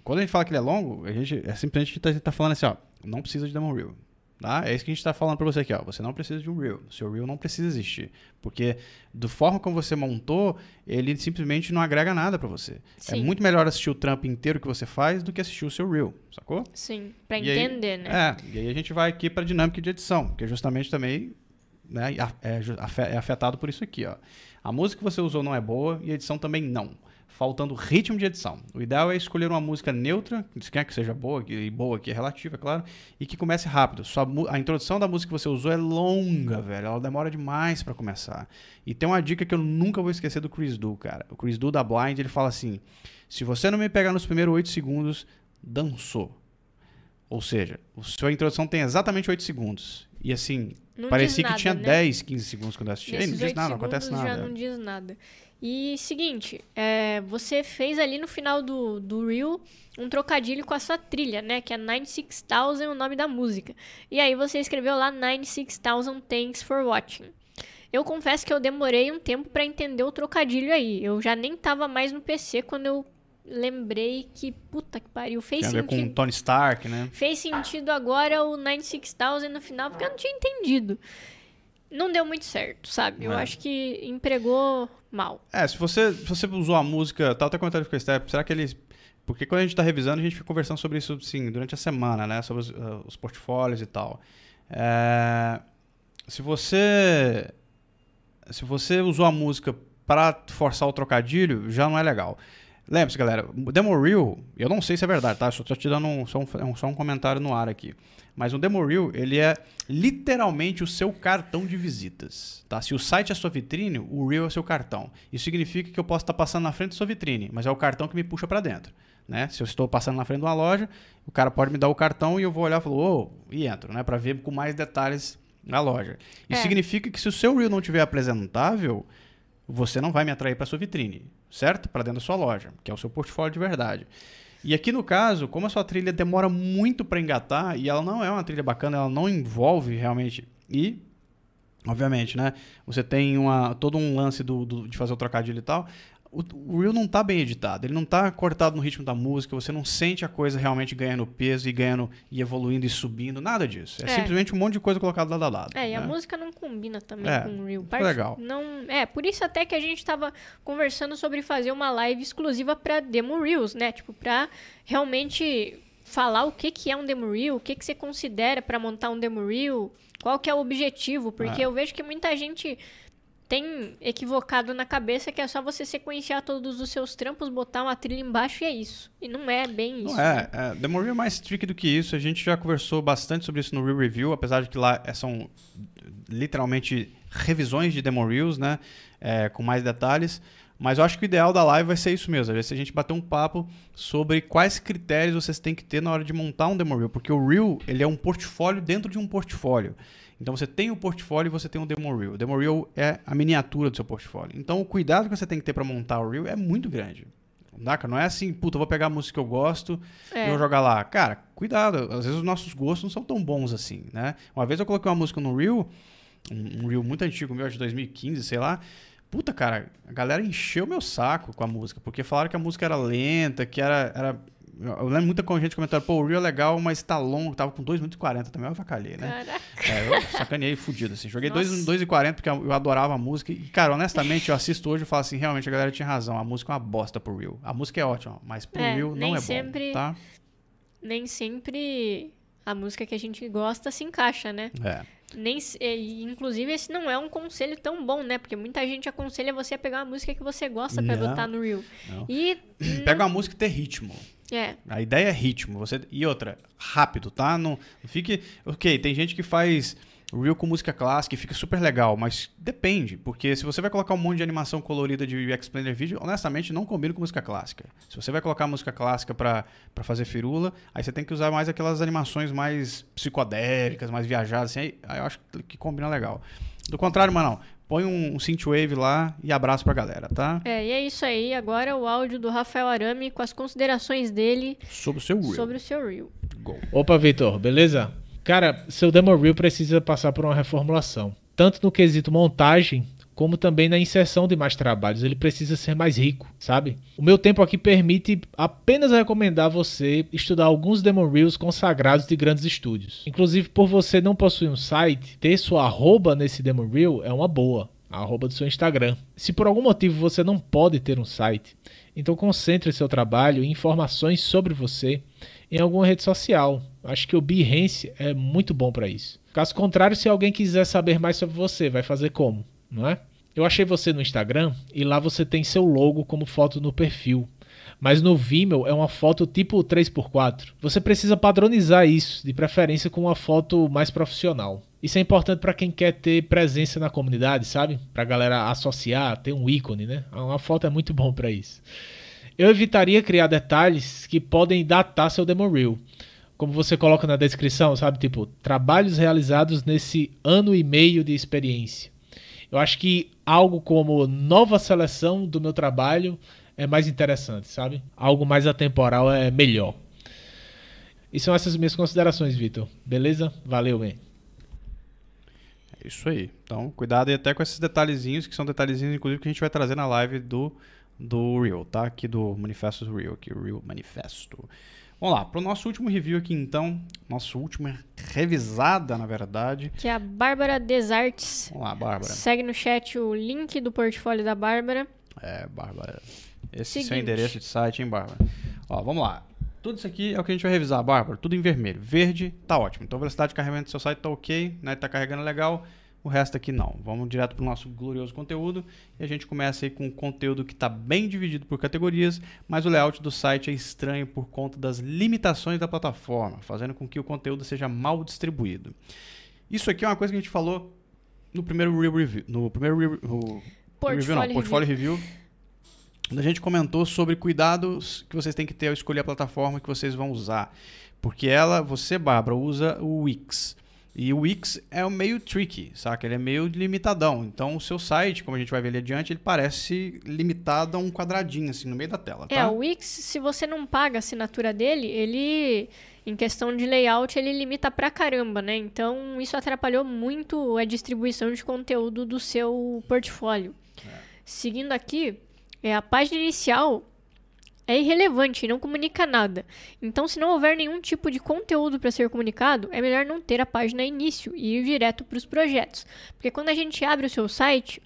quando a gente fala que ele é longo, a gente é simplesmente a gente tá, tá falando assim, ó, não precisa de demo reel. Tá? É isso que a gente está falando para você aqui. Ó. Você não precisa de um reel. O seu reel não precisa existir. Porque, do forma como você montou, ele simplesmente não agrega nada para você. É Sim. É muito melhor assistir o trampo inteiro que você faz do que assistir o seu reel, sacou? Sim, para entender, aí, né? É, e aí a gente vai aqui para dinâmica de edição, que é justamente também né, é, é afetado por isso aqui. Ó. A música que você usou não é boa e a edição também não faltando ritmo de edição. O ideal é escolher uma música neutra, que quer que seja boa, e boa aqui é relativa, é claro, e que comece rápido. Sua, a introdução da música que você usou é longa, velho. Ela demora demais para começar. E tem uma dica que eu nunca vou esquecer do Chris Du, cara. O Chris Du da Blind, ele fala assim: se você não me pegar nos primeiros 8 segundos, dançou. Ou seja, a sua introdução tem exatamente 8 segundos. E assim, Não Parecia que tinha né? 10, 15 segundos quando eu assisti. Ei, não Nesses diz nada, não acontece nada. Já não diz nada. E seguinte, é, você fez ali no final do, do Reel um trocadilho com a sua trilha, né? Que é 96000 é o nome da música. E aí você escreveu lá 96000 Thanks for Watching. Eu confesso que eu demorei um tempo pra entender o trocadilho aí. Eu já nem tava mais no PC quando eu lembrei que, puta que pariu, fez Tem a ver com sentido. Tony Stark, né? Fez sentido agora o 96000 no final, porque eu não tinha entendido. Não deu muito certo, sabe? Eu É. acho que empregou mal. É, se você, se você usou a música, tá até comentando com o Step, será que eles. Porque quando a gente tá revisando, a gente fica conversando sobre isso, sim, durante a semana, né? Sobre os, ah, os portfólios e tal. É, se você. Se você usou a música para forçar o trocadilho, já não é legal. Lembre-se, galera, o Demo Reel, eu não sei se é verdade, tá? Só tô te dando um, só, um, só um comentário no ar aqui. Mas o Demo Reel, ele é literalmente o seu cartão de visitas, tá? Se o site é sua vitrine, o Reel é o seu cartão. Isso significa que eu posso estar passando na frente da sua vitrine, mas é o cartão que me puxa para dentro, né? Se eu estou passando na frente de uma loja, o cara pode me dar o cartão e eu vou olhar e falar, ô, e entro, né? Para ver com mais detalhes a loja. Isso É. significa que se o seu Reel não tiver apresentável, você não vai me atrair para sua vitrine, certo? Para dentro da sua loja, que é o seu portfólio de verdade. E aqui no caso, como a sua trilha demora muito para engatar e ela não é uma trilha bacana, ela não envolve realmente e obviamente, né? Você tem uma, todo um lance do, do- de fazer o trocadilho e tal. O, o Reel não tá bem editado, ele não tá cortado no ritmo da música, você não sente a coisa realmente ganhando peso e ganhando e evoluindo e subindo, nada disso. É, É. simplesmente um monte de coisa colocada lado a lado. É, e a né? música não combina também É, com o Real. foi legal. Não, é, por isso até que a gente tava conversando sobre fazer uma live exclusiva pra Demo Reels, né? Tipo, pra realmente falar o que que é um Demo Reel, o que que você considera pra montar um Demo Reel, qual que é o objetivo, porque É. eu vejo que muita gente tem equivocado na cabeça que é só você sequenciar todos os seus trampos, botar uma trilha embaixo e é isso. E não é bem isso. Não é, é, Demo Reel é mais tricky do que isso. A gente já conversou bastante sobre isso no Real Review, apesar de que lá é- são literalmente revisões de Demo Reels, né? É, com mais detalhes. Mas eu acho que o ideal da live vai ser isso mesmo. Vai ser a gente bater um papo sobre quais critérios vocês têm que ter na hora de montar um Demo Reel. Porque o Reel, ele é um portfólio dentro de um portfólio. Então você tem o portfólio e você tem o Demo Reel. O Demo Reel é a miniatura do seu portfólio. Então o cuidado que você tem que ter para montar o Reel é muito grande. Não é assim, puta, eu vou pegar a música que eu gosto e É. vou jogar lá. Cara, cuidado. Às vezes os nossos gostos não são tão bons assim, né? Uma vez eu coloquei uma música no Reel, um, um Reel muito antigo meu, de 2015, sei lá. Puta, cara, a galera encheu meu saco com a música, porque falaram que a música era lenta, que era... era... Eu lembro muita gente comentando, pô, o Reel é legal, mas tá longo, tava com 2 minutos e 40 também, eu avacalhei, né? Caraca. É, eu sacaneei fudido, assim. Joguei Nossa. 2 e 40 porque eu adorava a música. E, cara, honestamente, eu assisto hoje e falo assim, realmente, a galera tinha razão. A música é uma bosta pro Real. A música é ótima, mas pro É, Real não é sempre- bom, tá? Nem sempre a música que a gente gosta se encaixa, né? É. Nem, inclusive, esse não é um conselho tão bom, né? Porque muita gente aconselha você a pegar uma música que você gosta pra Não. botar no Reel. Não. E. Pega uma música e ter ritmo. É, A ideia é ritmo. Você... E outra, rápido, tá? Não, fique. Ok, tem gente que faz Reel com música clássica e fica super legal, mas depende. Porque se você vai colocar um monte de animação colorida de Explainer Video, honestamente não combina com música clássica. Se você vai colocar música clássica pra fazer firula, aí você tem que usar mais aquelas animações mais psicodélicas, mais viajadas, assim, aí, aí eu acho que combina legal. Do contrário, mano, põe um, synthwave lá e abraço pra galera, tá? é, e é isso aí. Agora o áudio do Rafael Arame com as considerações dele Sobre o seu Reel. sobre o seu Reel. Opa, Vitor, beleza? Cara, seu demo reel precisa passar por uma reformulação. Tanto no quesito montagem, como também na inserção de mais trabalhos. Ele precisa ser mais rico, sabe? O meu tempo aqui permite apenas recomendar você estudar alguns demo reels consagrados de grandes estúdios. Inclusive, por você não possuir um site, ter sua arroba nesse demo reel é uma boa. A arroba do seu Instagram. Se por algum motivo você não pode ter um site, então concentre seu trabalho e informações sobre você em alguma rede social. Acho que o Behance é muito bom para isso. Caso contrário, se alguém quiser saber mais sobre você, vai fazer como, não é? Eu achei você no Instagram e lá você tem seu logo como foto no perfil. Mas no Vimeo é uma foto tipo 3x4. Você precisa padronizar isso, de preferência com uma foto mais profissional. Isso é importante para quem quer ter presença na comunidade, sabe? Para a galera associar, ter um ícone, né? Uma foto é muito bom para isso. Eu evitaria criar detalhes que podem datar seu demo reel. como você coloca na descrição, sabe? Tipo, trabalhos realizados nesse ano e meio de experiência. Eu acho que algo como nova seleção do meu trabalho é mais interessante, sabe? Algo mais atemporal é melhor. E são essas minhas considerações, Vitor. Beleza? Valeu, man. É isso aí. Então, cuidado aí até com esses detalhezinhos, que são detalhezinhos, inclusive, que a gente vai trazer na live do, do Real, tá? Aqui do Manifesto Real, aqui, Real Manifesto. Vamos lá, para o nosso último review aqui, então. Nossa última revisada, na verdade. Que é a Bárbara Desartes. Vamos lá, Bárbara. Segue no chat o link do portfólio da Bárbara. É, Bárbara. Esse é o seu endereço de site, hein, Bárbara? Ó, vamos lá. Tudo isso aqui é o que a gente vai revisar, Bárbara. Tudo em vermelho. Verde, tá ótimo. Então, a velocidade de carregamento do seu site tá ok, né? Tá carregando legal. O resto aqui não. Vamos direto para o nosso glorioso conteúdo. E a gente começa aí com um conteúdo que está bem dividido por categorias, mas o layout do site é estranho por conta das limitações da plataforma, fazendo com que o conteúdo seja mal distribuído. Isso aqui é uma coisa que a gente falou no primeiro review. No primeiro re, no, portfólio review, não, portfólio review. review. A gente comentou sobre cuidados que vocês têm que ter ao escolher a plataforma que vocês vão usar. Porque ela, você, Bárbara, usa o Wix. E o Wix é meio tricky, saca? Ele é meio limitadão. Então, o seu site, como a gente vai ver ali adiante, ele parece limitado a um quadradinho, assim, no meio da tela, tá? É, o Wix, se você não paga a assinatura dele, ele, em questão de layout, ele limita pra caramba, né? Então, isso atrapalhou muito a distribuição de conteúdo do seu portfólio. É. Seguindo aqui, é a página inicial é irrelevante e não comunica nada. Então, se não houver nenhum tipo de conteúdo para ser comunicado, é melhor não ter a página início e ir direto para os projetos. Porque quando a gente abre o seu site,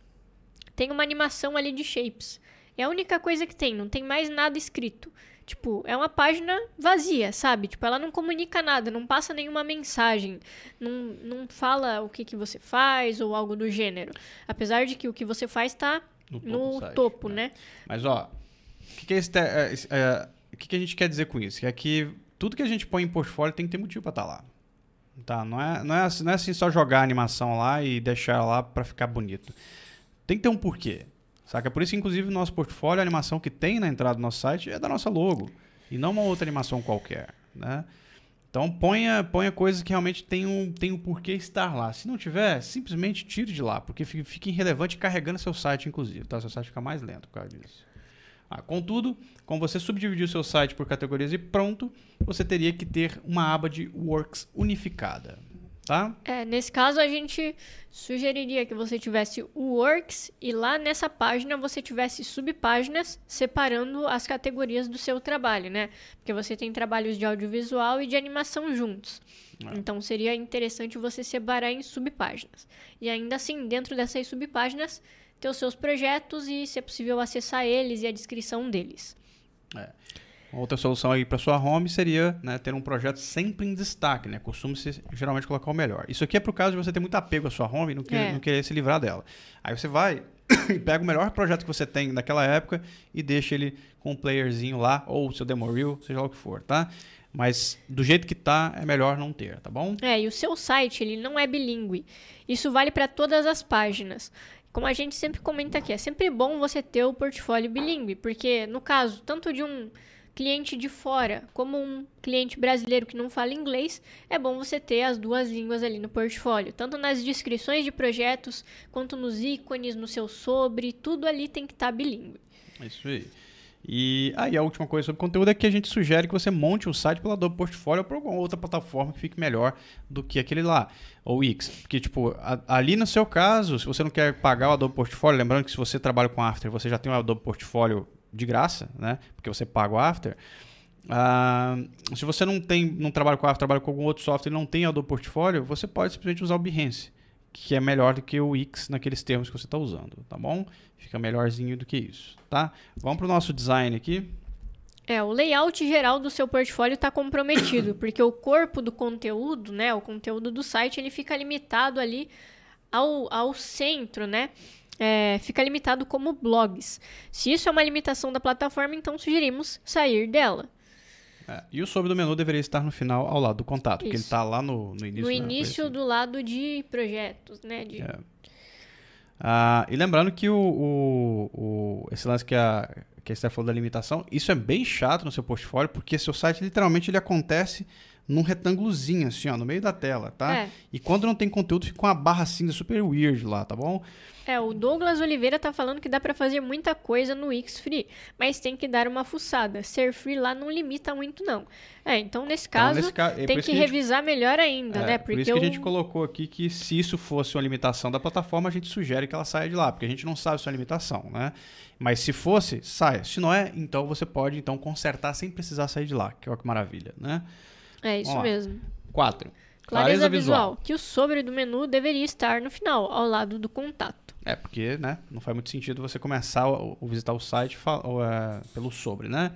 tem uma animação ali de shapes. É a única coisa que tem, não tem mais nada escrito. Tipo, é uma página vazia, sabe? Tipo, ela não comunica nada, não passa nenhuma mensagem, não, não fala o que, que você faz ou algo do gênero. Apesar de que o que você faz está no topo, no topo né? Mas, ó, que, que, é esse, é, é, que, que a gente quer dizer com isso? É que tudo que a gente põe em portfólio tem que ter motivo para estar tá lá. Tá? Não, é, não, é assim, não é assim só jogar a animação lá e deixar lá para ficar bonito. Tem que ter um porquê. Saca? Por isso, inclusive, o nosso portfólio, a animação que tem na entrada do nosso site é da nossa logo. E não uma outra animação qualquer. Né? Então ponha, ponha coisas que realmente tem um, tem um porquê estar lá. Se não tiver, simplesmente tire de lá, porque fica, fica irrelevante carregando seu site, inclusive. Tá? Seu site fica mais lento por causa disso. Ah, contudo, como você subdividir o seu site por categorias e pronto, você teria que ter uma aba de Works unificada. Tá? É, nesse caso a gente sugeriria que você tivesse o Works e lá nessa página você tivesse subpáginas separando as categorias do seu trabalho, né? Porque você tem trabalhos de audiovisual e de animação juntos. É. Então seria interessante você separar em subpáginas. E ainda assim, dentro dessas subpáginas, ter os seus projetos e, se é possível, acessar eles e a descrição deles. É. Outra solução aí para sua home seria né, ter um projeto sempre em destaque, né? Costuma-se geralmente colocar o melhor. Isso aqui é para o caso de você ter muito apego à sua home e não, querer, é. não querer se livrar dela. Aí você vai e pega o melhor projeto que você tem naquela época e deixa ele com um playerzinho lá, ou o seu demo reel, seja lá o que for, tá? Mas do jeito que tá, é melhor não ter, tá bom? É, e o seu site, ele não é bilíngue. Isso vale para todas as páginas. Como a gente sempre comenta aqui, é sempre bom você ter o portfólio bilíngue, porque no caso tanto de um cliente de fora como um cliente brasileiro que não fala inglês, é bom você ter as duas línguas ali no portfólio, tanto nas descrições de projetos quanto nos ícones, no seu sobre, tudo ali tem que estar tá bilíngue. Isso aí. E aí a última coisa sobre conteúdo é que a gente sugere que você monte o site pela Adobe Portfolio ou por alguma outra plataforma que fique melhor do que aquele lá, ou Wix. Porque, tipo, a, ali no seu caso, se você não quer pagar o Adobe Portfolio, lembrando que se você trabalha com After, você já tem o Adobe Portfolio de graça, né? Porque você paga o After. Uh, se você não tem, não trabalha com After, trabalha com algum outro software e não tem Adobe Portfolio, você pode simplesmente usar o Behance que é melhor do que o Wix naqueles termos que você está usando, tá bom? Fica melhorzinho do que isso, tá? Vamos para o nosso design aqui. É, o layout geral do seu portfólio está comprometido, porque o corpo do conteúdo, né, o conteúdo do site, ele fica limitado ali ao, ao centro, né? É, fica limitado como blogs. Se isso é uma limitação da plataforma, então sugerimos sair dela. É, e o sobre do menu deveria estar no final, ao lado do contato, Isso. porque ele está lá no, no início. No início do lado de projetos, né? De... É. Ah, e lembrando que o, o, o, esse lance que a, que a Esther falou da limitação, isso é bem chato no seu portfólio, porque seu site literalmente ele acontece num retângulozinho, assim, ó, no meio da tela, tá? É. E quando não tem conteúdo, fica uma barra cinza super weird lá, tá bom? É, o Douglas Oliveira tá falando que dá pra fazer muita coisa no Wix Free, mas tem que dar uma fuçada. Ser free lá não limita muito, não. É, então nesse Então, caso, nesse ca- é tem que, que gente- revisar melhor ainda, É, né? por isso que a gente colocou aqui que se isso fosse uma limitação da plataforma, a gente sugere que ela saia de lá, porque a gente não sabe se é uma limitação, né? Mas se fosse, saia. Se não é, então você pode então consertar sem precisar sair de lá, que olha que maravilha, né? É isso mesmo. 4. Clareza, visual, que o sobre do menu deveria estar no final, ao lado do contato. É, porque, né, não faz muito sentido você começar o visitar o site ou, é, pelo sobre, né?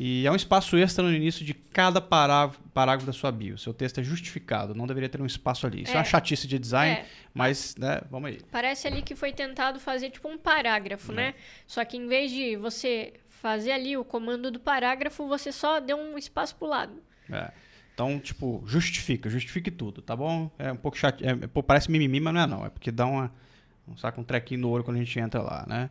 E é um espaço extra no início de cada parágrafo, parágrafo da sua bio. Seu texto é justificado, não deveria ter um espaço ali. Isso é, É. uma chatice de design, É. mas, né, vamos aí. Parece ali que foi tentado fazer tipo um parágrafo, né? Só que em vez de você fazer ali o comando do parágrafo, você só deu um espaço pro lado. É. Então, tipo, justifica, justifique tudo, tá bom? É um pouco chato, é, parece mimimi, mas não é não. É porque dá uma, um saco um trequinho no olho quando a gente entra lá, né?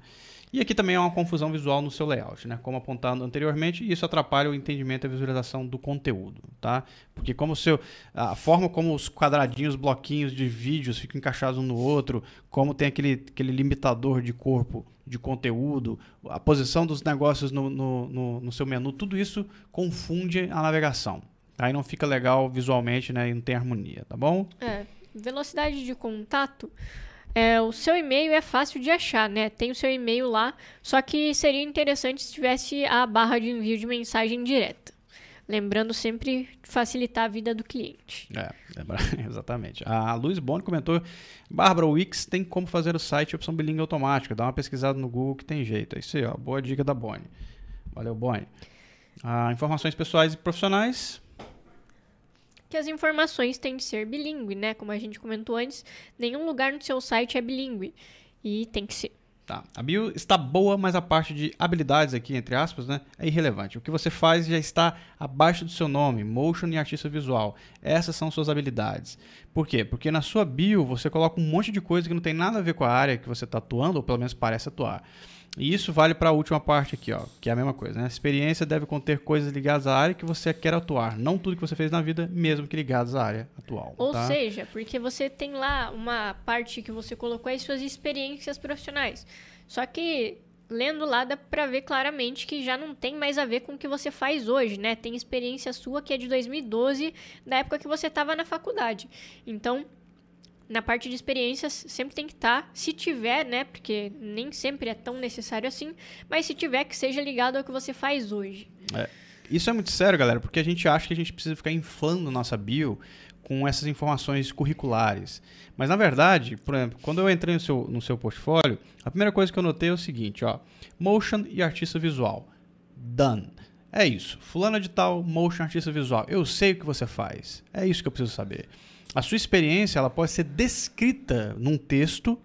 E aqui também é uma confusão visual no seu layout, né? Como apontado anteriormente, isso atrapalha o entendimento e a visualização do conteúdo, tá? Porque como seu, a forma como os quadradinhos, bloquinhos de vídeos ficam encaixados um no outro, como tem aquele, aquele limitador de corpo de conteúdo, a posição dos negócios no, no, no, no seu menu, tudo isso confunde a navegação. Aí não fica legal visualmente, né? E não tem harmonia, tá bom? É, velocidade de contato. É, o seu e-mail é fácil de achar, né? Tem o seu e-mail lá, só que seria interessante se tivesse a barra de envio de mensagem direta. Lembrando sempre facilitar a vida do cliente. É, exatamente. A Luiz Boni comentou: Bárbara, o Wix tem como fazer o site opção bilíngue automática. Dá uma pesquisada no Google que tem jeito. É isso aí, ó. Boa dica da Boni. Valeu, Boni. Ah, informações pessoais e profissionais. Que as informações têm de ser bilíngue, né? Como a gente comentou antes, nenhum lugar no seu site é bilíngue. E tem que ser. Tá. A bio está boa, mas a parte de habilidades aqui, entre aspas, né, é irrelevante. O que você faz já está abaixo do seu nome, motion e artista visual. Essas são suas habilidades. Por quê? Porque na sua bio você coloca um monte de coisa que não tem nada a ver com a área que você está atuando, ou pelo menos parece atuar. E isso vale para a última parte aqui, ó, que é a mesma coisa. Né? A experiência deve conter coisas ligadas à área que você quer atuar, não tudo que você fez na vida, mesmo que ligadas à área atual. Ou tá? seja, porque você tem lá uma parte que você colocou as suas experiências profissionais. Só que lendo lá dá pra ver claramente que já não tem mais a ver com o que você faz hoje, né? Tem experiência sua que é de 2012, da época que você estava na faculdade. Então, na parte de experiências sempre tem que estar, se tiver, né? Porque nem sempre é tão necessário assim, mas se tiver que seja ligado ao que você faz hoje. Isso é muito sério, galera, porque a gente acha que a gente precisa ficar inflando nossa bio com essas informações curriculares. Mas na verdade, por exemplo, quando eu entrei no seu, no seu portfólio, a primeira coisa que eu notei é o seguinte, ó, motion e artista visual. Done. É isso. Fulano de tal, motion artista visual. Eu sei o que você faz. É isso que eu preciso saber. A sua experiência, ela pode ser descrita num texto,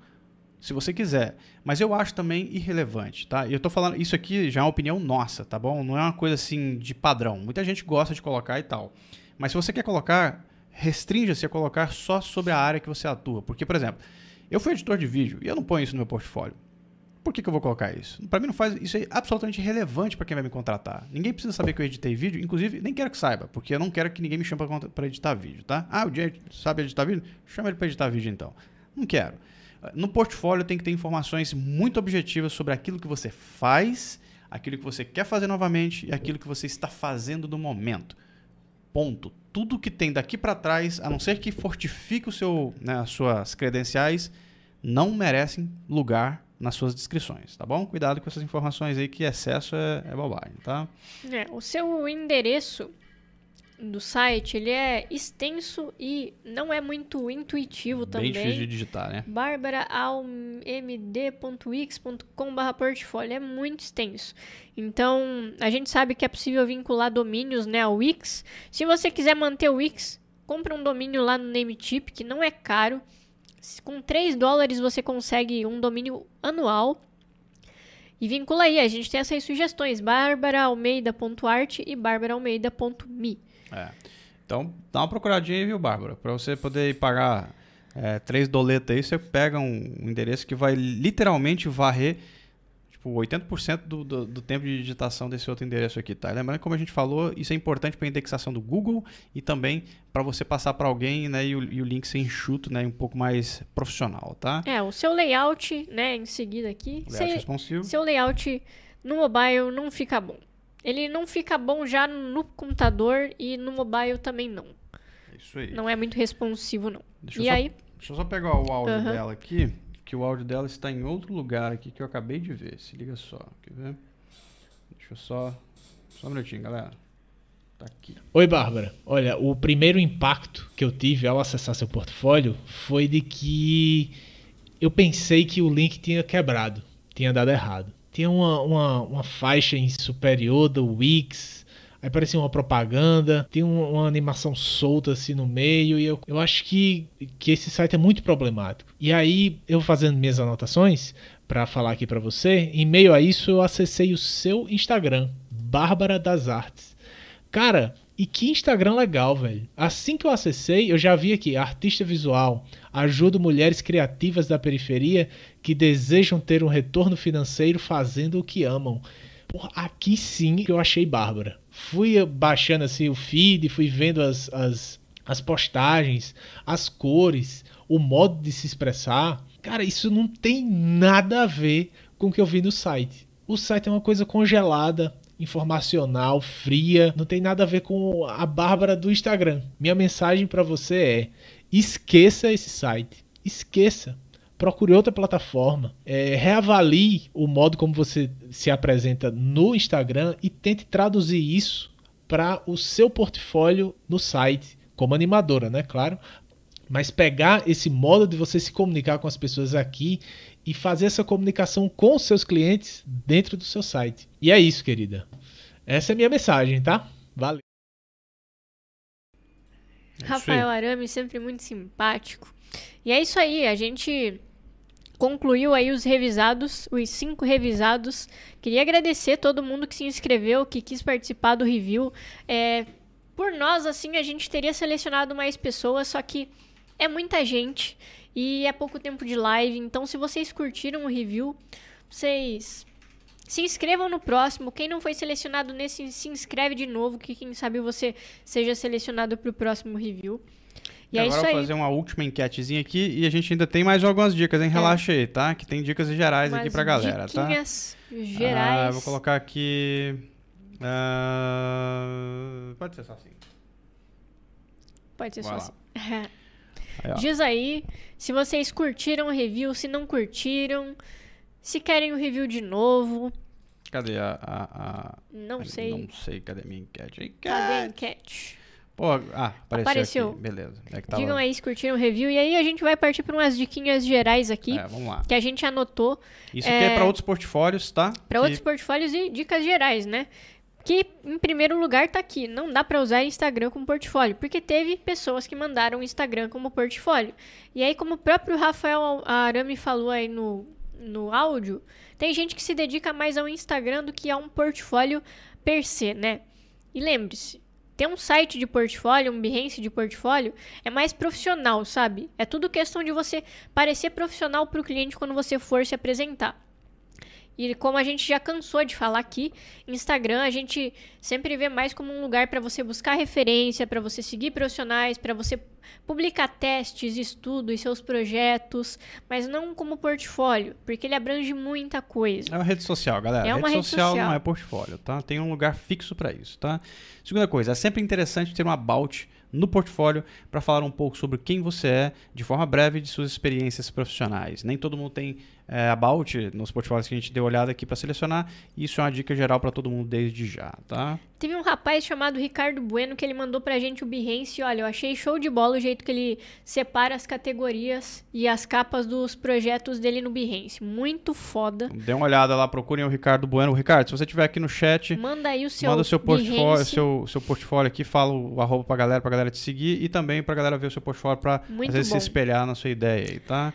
se você quiser. Mas eu acho também irrelevante, tá? Eu tô falando, isso aqui já é uma opinião nossa, tá bom? Não é uma coisa assim de padrão. Muita gente gosta de colocar e tal. Mas se você quer colocar, restrinja-se a colocar só sobre a área que você atua. Porque, por exemplo, eu fui editor de vídeo e eu não ponho isso no meu portfólio. Por que, que eu vou colocar isso? Para mim não faz. Isso é absolutamente relevante para quem vai me contratar. Ninguém precisa saber que eu editei vídeo, inclusive nem quero que saiba, porque eu não quero que ninguém me chame para editar vídeo, tá? Ah, o Jay sabe editar vídeo? Chama ele para editar vídeo então. Não quero. No portfólio tem que ter informações muito objetivas sobre aquilo que você faz, aquilo que você quer fazer novamente e aquilo que você está fazendo no momento. Ponto. Tudo que tem daqui para trás, a não ser que fortifique o seu, né, as suas credenciais, não merecem lugar nas suas descrições, tá bom? Cuidado com essas informações aí, que excesso é, é bobagem, tá? É, o seu endereço do site, ele é extenso e não é muito intuitivo também. Bem difícil de digitar, né? barbaraalmd.wix.com.br portfólio é muito extenso. Então, a gente sabe que é possível vincular domínios né, ao Wix. Se você quiser manter o Wix, compra um domínio lá no Nametip, que não é caro. Com 3 dólares você consegue um domínio anual. E vincula aí, a gente tem essas sugestões: barbaraalmeida.art e barbaraalmeida.me. É. Então, dá uma procuradinha aí, viu, Bárbara? Para você poder pagar é, três doletas aí, você pega um endereço que vai literalmente varrer. Tipo, 80% do, do, do, tempo de digitação desse outro endereço aqui, tá? Lembrando que, como a gente falou, isso é importante para a indexação do Google e também para você passar para alguém, né, e o, e o, link ser enxuto, né, um pouco mais profissional, tá? É, o seu layout, né, em seguida aqui, layout se, responsivo. seu layout no mobile não fica bom. Ele não fica bom já no computador e no mobile também não. Isso aí. Não é muito responsivo, não. Deixa e aí... Só, deixa eu só pegar o áudio uhum. dela aqui que o áudio dela está em outro lugar aqui que eu acabei de ver. Se liga só. Quer ver? Deixa eu só. Só um minutinho, galera. Tá aqui. Oi, Bárbara. Olha, o primeiro impacto que eu tive ao acessar seu portfólio foi de que eu pensei que o link tinha quebrado, tinha dado errado. Tinha uma, uma, uma faixa em superior do Wix Aí parecia uma propaganda, tem uma, uma, animação solta assim no meio, e eu, eu acho que, que esse site é muito problemático. E aí, eu fazendo minhas anotações para falar aqui para você, em meio a isso eu acessei o seu Instagram, Bárbara das Artes. Cara, e que Instagram legal, velho. Assim que eu acessei, eu já vi aqui, artista visual, ajuda mulheres criativas da periferia que desejam ter um retorno financeiro fazendo o que amam. Porra, aqui sim que eu achei Bárbara fui baixando assim o feed, fui vendo as, as, as postagens, as cores, o modo de se expressar. Cara, isso não tem nada a ver com o que eu vi no site. O site é uma coisa congelada, informacional, fria, não tem nada a ver com a Bárbara do Instagram. Minha mensagem para você é: esqueça esse site. Esqueça procure outra plataforma, é, reavalie o modo como você se apresenta no Instagram e tente traduzir isso para o seu portfólio no site, como animadora, né? Claro. Mas pegar esse modo de você se comunicar com as pessoas aqui e fazer essa comunicação com os seus clientes dentro do seu site. E é isso, querida. Essa é a minha mensagem, tá? Valeu. Rafael Arame, sempre muito simpático. E é isso aí, a gente concluiu aí os revisados, os cinco revisados. Queria agradecer todo mundo que se inscreveu, que quis participar do review. É, por nós, assim, a gente teria selecionado mais pessoas, só que é muita gente e é pouco tempo de live. Então, se vocês curtiram o review, vocês se inscrevam no próximo. Quem não foi selecionado nesse, se inscreve de novo, que quem sabe você seja selecionado para o próximo review. E, é agora eu vou fazer uma última enquetezinha aqui e a gente ainda tem mais algumas dicas, hein? É. Relaxa é. aí, tá? Que tem dicas gerais Umas aqui pra galera, tá? Dicas gerais. Ah, vou colocar aqui. Uh... Pode ser só assim. Pode ser Vai só lá. assim. Aí, Diz aí se vocês curtiram o review, se não curtiram, se querem o review de novo. Cadê a. a, a... Não a, sei. Não sei, cadê a minha enquete? enquete? Cadê a enquete? Pô, ah, apareceu. apareceu. Aqui. Beleza. É tava... Digam aí se curtiram o review. E aí a gente vai partir para umas diquinhas gerais aqui. É, vamos lá. Que a gente anotou. Isso é... aqui é para outros portfólios, tá? Para que... outros portfólios e dicas gerais, né? Que em primeiro lugar tá aqui. Não dá para usar Instagram como portfólio, porque teve pessoas que mandaram Instagram como portfólio. E aí, como o próprio Rafael Arame falou aí no, no áudio, tem gente que se dedica mais ao Instagram do que a um portfólio per se, né? E lembre-se, ter um site de portfólio, um Behance de portfólio, é mais profissional, sabe? É tudo questão de você parecer profissional para o cliente quando você for se apresentar. E como a gente já cansou de falar aqui, Instagram a gente sempre vê mais como um lugar para você buscar referência, para você seguir profissionais, para você publicar testes, estudos, seus projetos, mas não como portfólio, porque ele abrange muita coisa. É uma rede social, galera. É uma rede, rede social, social, não é portfólio, tá? Tem um lugar fixo para isso, tá? Segunda coisa, é sempre interessante ter um about no portfólio para falar um pouco sobre quem você é, de forma breve, de suas experiências profissionais. Nem todo mundo tem é, about nos portfólios que a gente deu olhada aqui para selecionar. Isso é uma dica geral para todo mundo desde já, tá? Teve um rapaz chamado Ricardo Bueno que ele mandou pra gente o Behance. Olha, eu achei show de bola o jeito que ele separa as categorias e as capas dos projetos dele no Behance. Muito foda. Dê uma olhada lá, procurem o Ricardo Bueno. Ricardo, se você estiver aqui no chat, manda aí o seu manda o seu portfólio, seu, seu portfólio aqui, fala o arroba pra galera, pra galera te seguir e também pra galera ver o seu portfólio pra Muito às vezes bom. se espelhar na sua ideia aí, tá?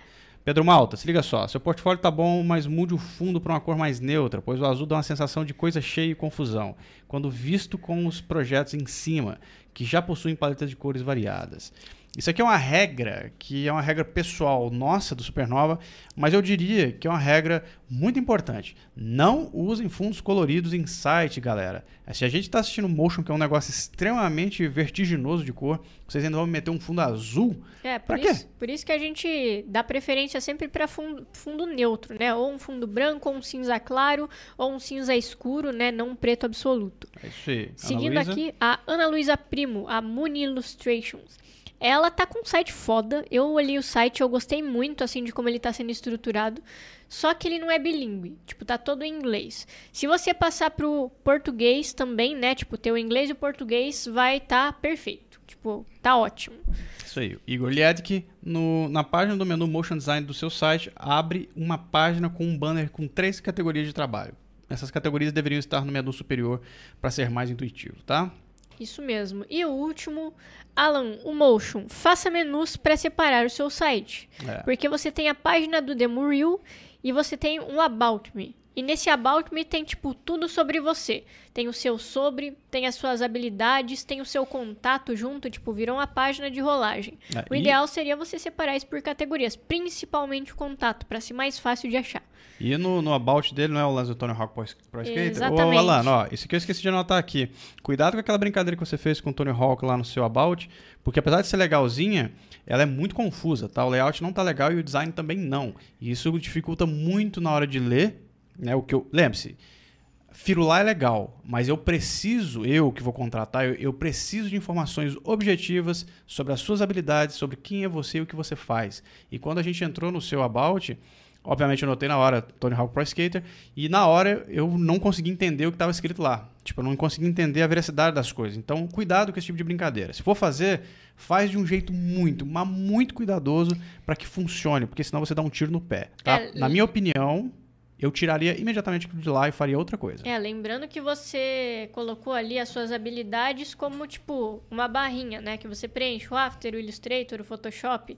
Pedro Malta, se liga só. Seu portfólio tá bom, mas mude o fundo para uma cor mais neutra, pois o azul dá uma sensação de coisa cheia e confusão, quando visto com os projetos em cima, que já possuem paletas de cores variadas. Isso aqui é uma regra que é uma regra pessoal nossa do Supernova, mas eu diria que é uma regra muito importante. Não usem fundos coloridos em site, galera. Se a gente está assistindo motion, que é um negócio extremamente vertiginoso de cor, vocês ainda vão meter um fundo azul. É, por, pra isso, quê? por isso que a gente dá preferência sempre para fundo, fundo neutro, né? Ou um fundo branco, ou um cinza claro, ou um cinza escuro, né? Não um preto absoluto. É isso aí. Ana Seguindo Luísa? aqui, a Ana Luísa Primo, a Moon Illustrations. Ela tá com um site foda. Eu olhei o site, eu gostei muito assim de como ele tá sendo estruturado. Só que ele não é bilíngue, tipo, tá todo em inglês. Se você passar pro português também, né, tipo, ter o inglês e o português vai tá perfeito. Tipo, tá ótimo. Isso aí. Igor Liedk, no, na página do menu Motion Design do seu site, abre uma página com um banner com três categorias de trabalho. Essas categorias deveriam estar no menu superior para ser mais intuitivo, tá? Isso mesmo. E o último, Alan, o Motion. Faça menus para separar o seu site. É. Porque você tem a página do Demo Reel e você tem um About Me. E nesse About Me tem, tipo, tudo sobre você. Tem o seu sobre, tem as suas habilidades, tem o seu contato junto, tipo, virou uma página de rolagem. É, o e- ideal seria você separar isso por categorias, principalmente o contato, para ser mais fácil de achar. E no, no about dele não é o lance do Tony Hawk Pro, Skater? Exatamente. Ô, Alan, ó, isso aqui eu esqueci de anotar aqui. Cuidado com aquela brincadeira que você fez com o Tony Hawk lá no seu about, porque apesar de ser legalzinha, ela é muito confusa, tá? O layout não tá legal e o design também não. E isso dificulta muito na hora de ler, né? O que eu... Lembre-se, Firular é legal, mas eu preciso, eu que vou contratar, eu, eu preciso de informações objetivas sobre as suas habilidades, sobre quem é você e o que você faz. E quando a gente entrou no seu About, obviamente eu notei na hora Tony Hawk Pro Skater, e na hora eu não consegui entender o que estava escrito lá. Tipo, eu não consegui entender a veracidade das coisas. Então, cuidado com esse tipo de brincadeira. Se for fazer, faz de um jeito muito, mas muito cuidadoso para que funcione, porque senão você dá um tiro no pé. Tá? É, Na minha opinião, eu tiraria imediatamente de lá e faria outra coisa. É, lembrando que você colocou ali as suas habilidades como, tipo, uma barrinha, né? Que você preenche o After, o Illustrator, o Photoshop.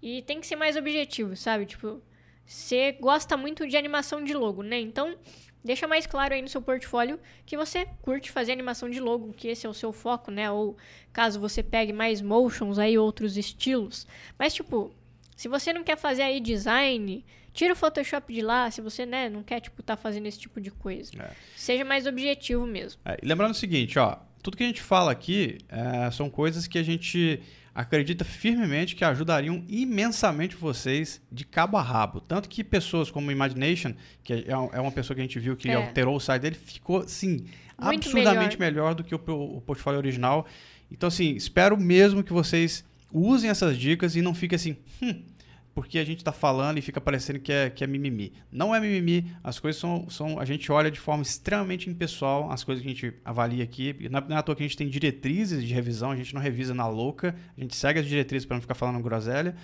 E tem que ser mais objetivo, sabe? Tipo, você gosta muito de animação de logo, né? Então, deixa mais claro aí no seu portfólio que você curte fazer animação de logo, que esse é o seu foco, né? Ou caso você pegue mais motions aí, outros estilos. Mas, tipo, se você não quer fazer aí design, tira o Photoshop de lá, se você, né, não quer, tipo, tá fazendo esse tipo de coisa. É. Seja mais objetivo mesmo. É, lembrando o seguinte, ó, tudo que a gente fala aqui é, são coisas que a gente acredita firmemente que ajudariam imensamente vocês de cabo a rabo. Tanto que pessoas como Imagination, que é, é uma pessoa que a gente viu que É. alterou o site dele, ficou, assim, Muito absurdamente melhor. do que o, o portfólio original. Então, assim, espero mesmo que vocês usem essas dicas e não fiquem assim, hum, porque a gente está falando e fica parecendo que é, que é mimimi. Não é mimimi, as coisas são, são. A gente olha de forma extremamente impessoal as coisas que a gente avalia aqui. E é é à toa que a gente tem diretrizes de revisão, a gente não revisa na louca, a gente segue as diretrizes para não ficar falando groselha.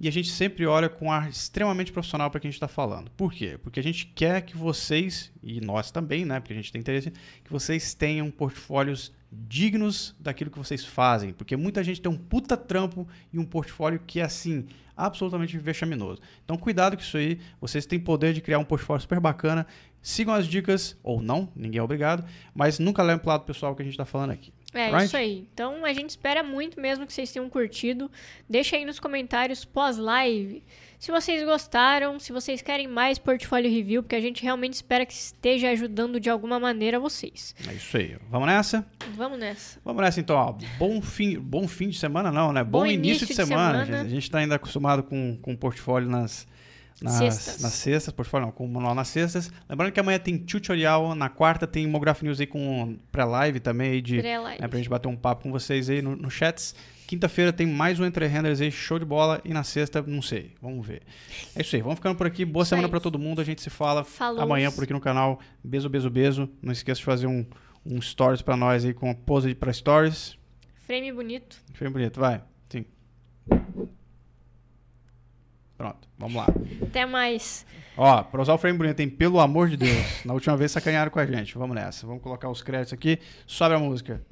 E a gente sempre olha com um ar extremamente profissional para quem a gente está falando. Por quê? Porque a gente quer que vocês, e nós também, né? Porque a gente tem interesse, que vocês tenham portfólios dignos daquilo que vocês fazem. Porque muita gente tem um puta trampo e um portfólio que é assim, absolutamente vexaminoso. Então, cuidado com isso aí. Vocês têm poder de criar um portfólio super bacana. Sigam as dicas, ou não, ninguém é obrigado, mas nunca levem pro lado pessoal que a gente está falando aqui. É Right? isso aí. Então a gente espera muito mesmo que vocês tenham curtido. Deixa aí nos comentários pós-live se vocês gostaram, se vocês querem mais portfólio review, porque a gente realmente espera que esteja ajudando de alguma maneira vocês. É isso aí. Vamos nessa? Vamos nessa. Vamos nessa então, ó. Bom fim, bom fim de semana, não, né? Bom, Bom início, início de, de semana. semana. A gente está ainda acostumado com, com portfólio nas, nas Sextas. nas sextas, portfólio não, com o manual nas sextas. Lembrando que amanhã tem tutorial, na quarta tem Mograph News aí com pré-live também aí de Pré-live. né, pra gente bater um papo com vocês aí no, no chats. Quinta-feira tem mais um Entre Renders aí, show de bola. E na sexta, não sei, vamos ver. É isso aí, vamos ficando por aqui. Boa Isso semana pra todo mundo. A gente se fala Falou. amanhã por aqui no canal. Beijo, beijo, beijo. Não esqueça de fazer um, um stories pra nós aí com a pose pra stories. Frame bonito. Foi bonito, vai. Sim. Pronto, vamos lá. Até mais. Ó, pra usar o frame bonito, tem pelo amor de Deus. Na última vez sacanearam com a gente. Vamos nessa. Vamos colocar os créditos aqui. Sobe a música.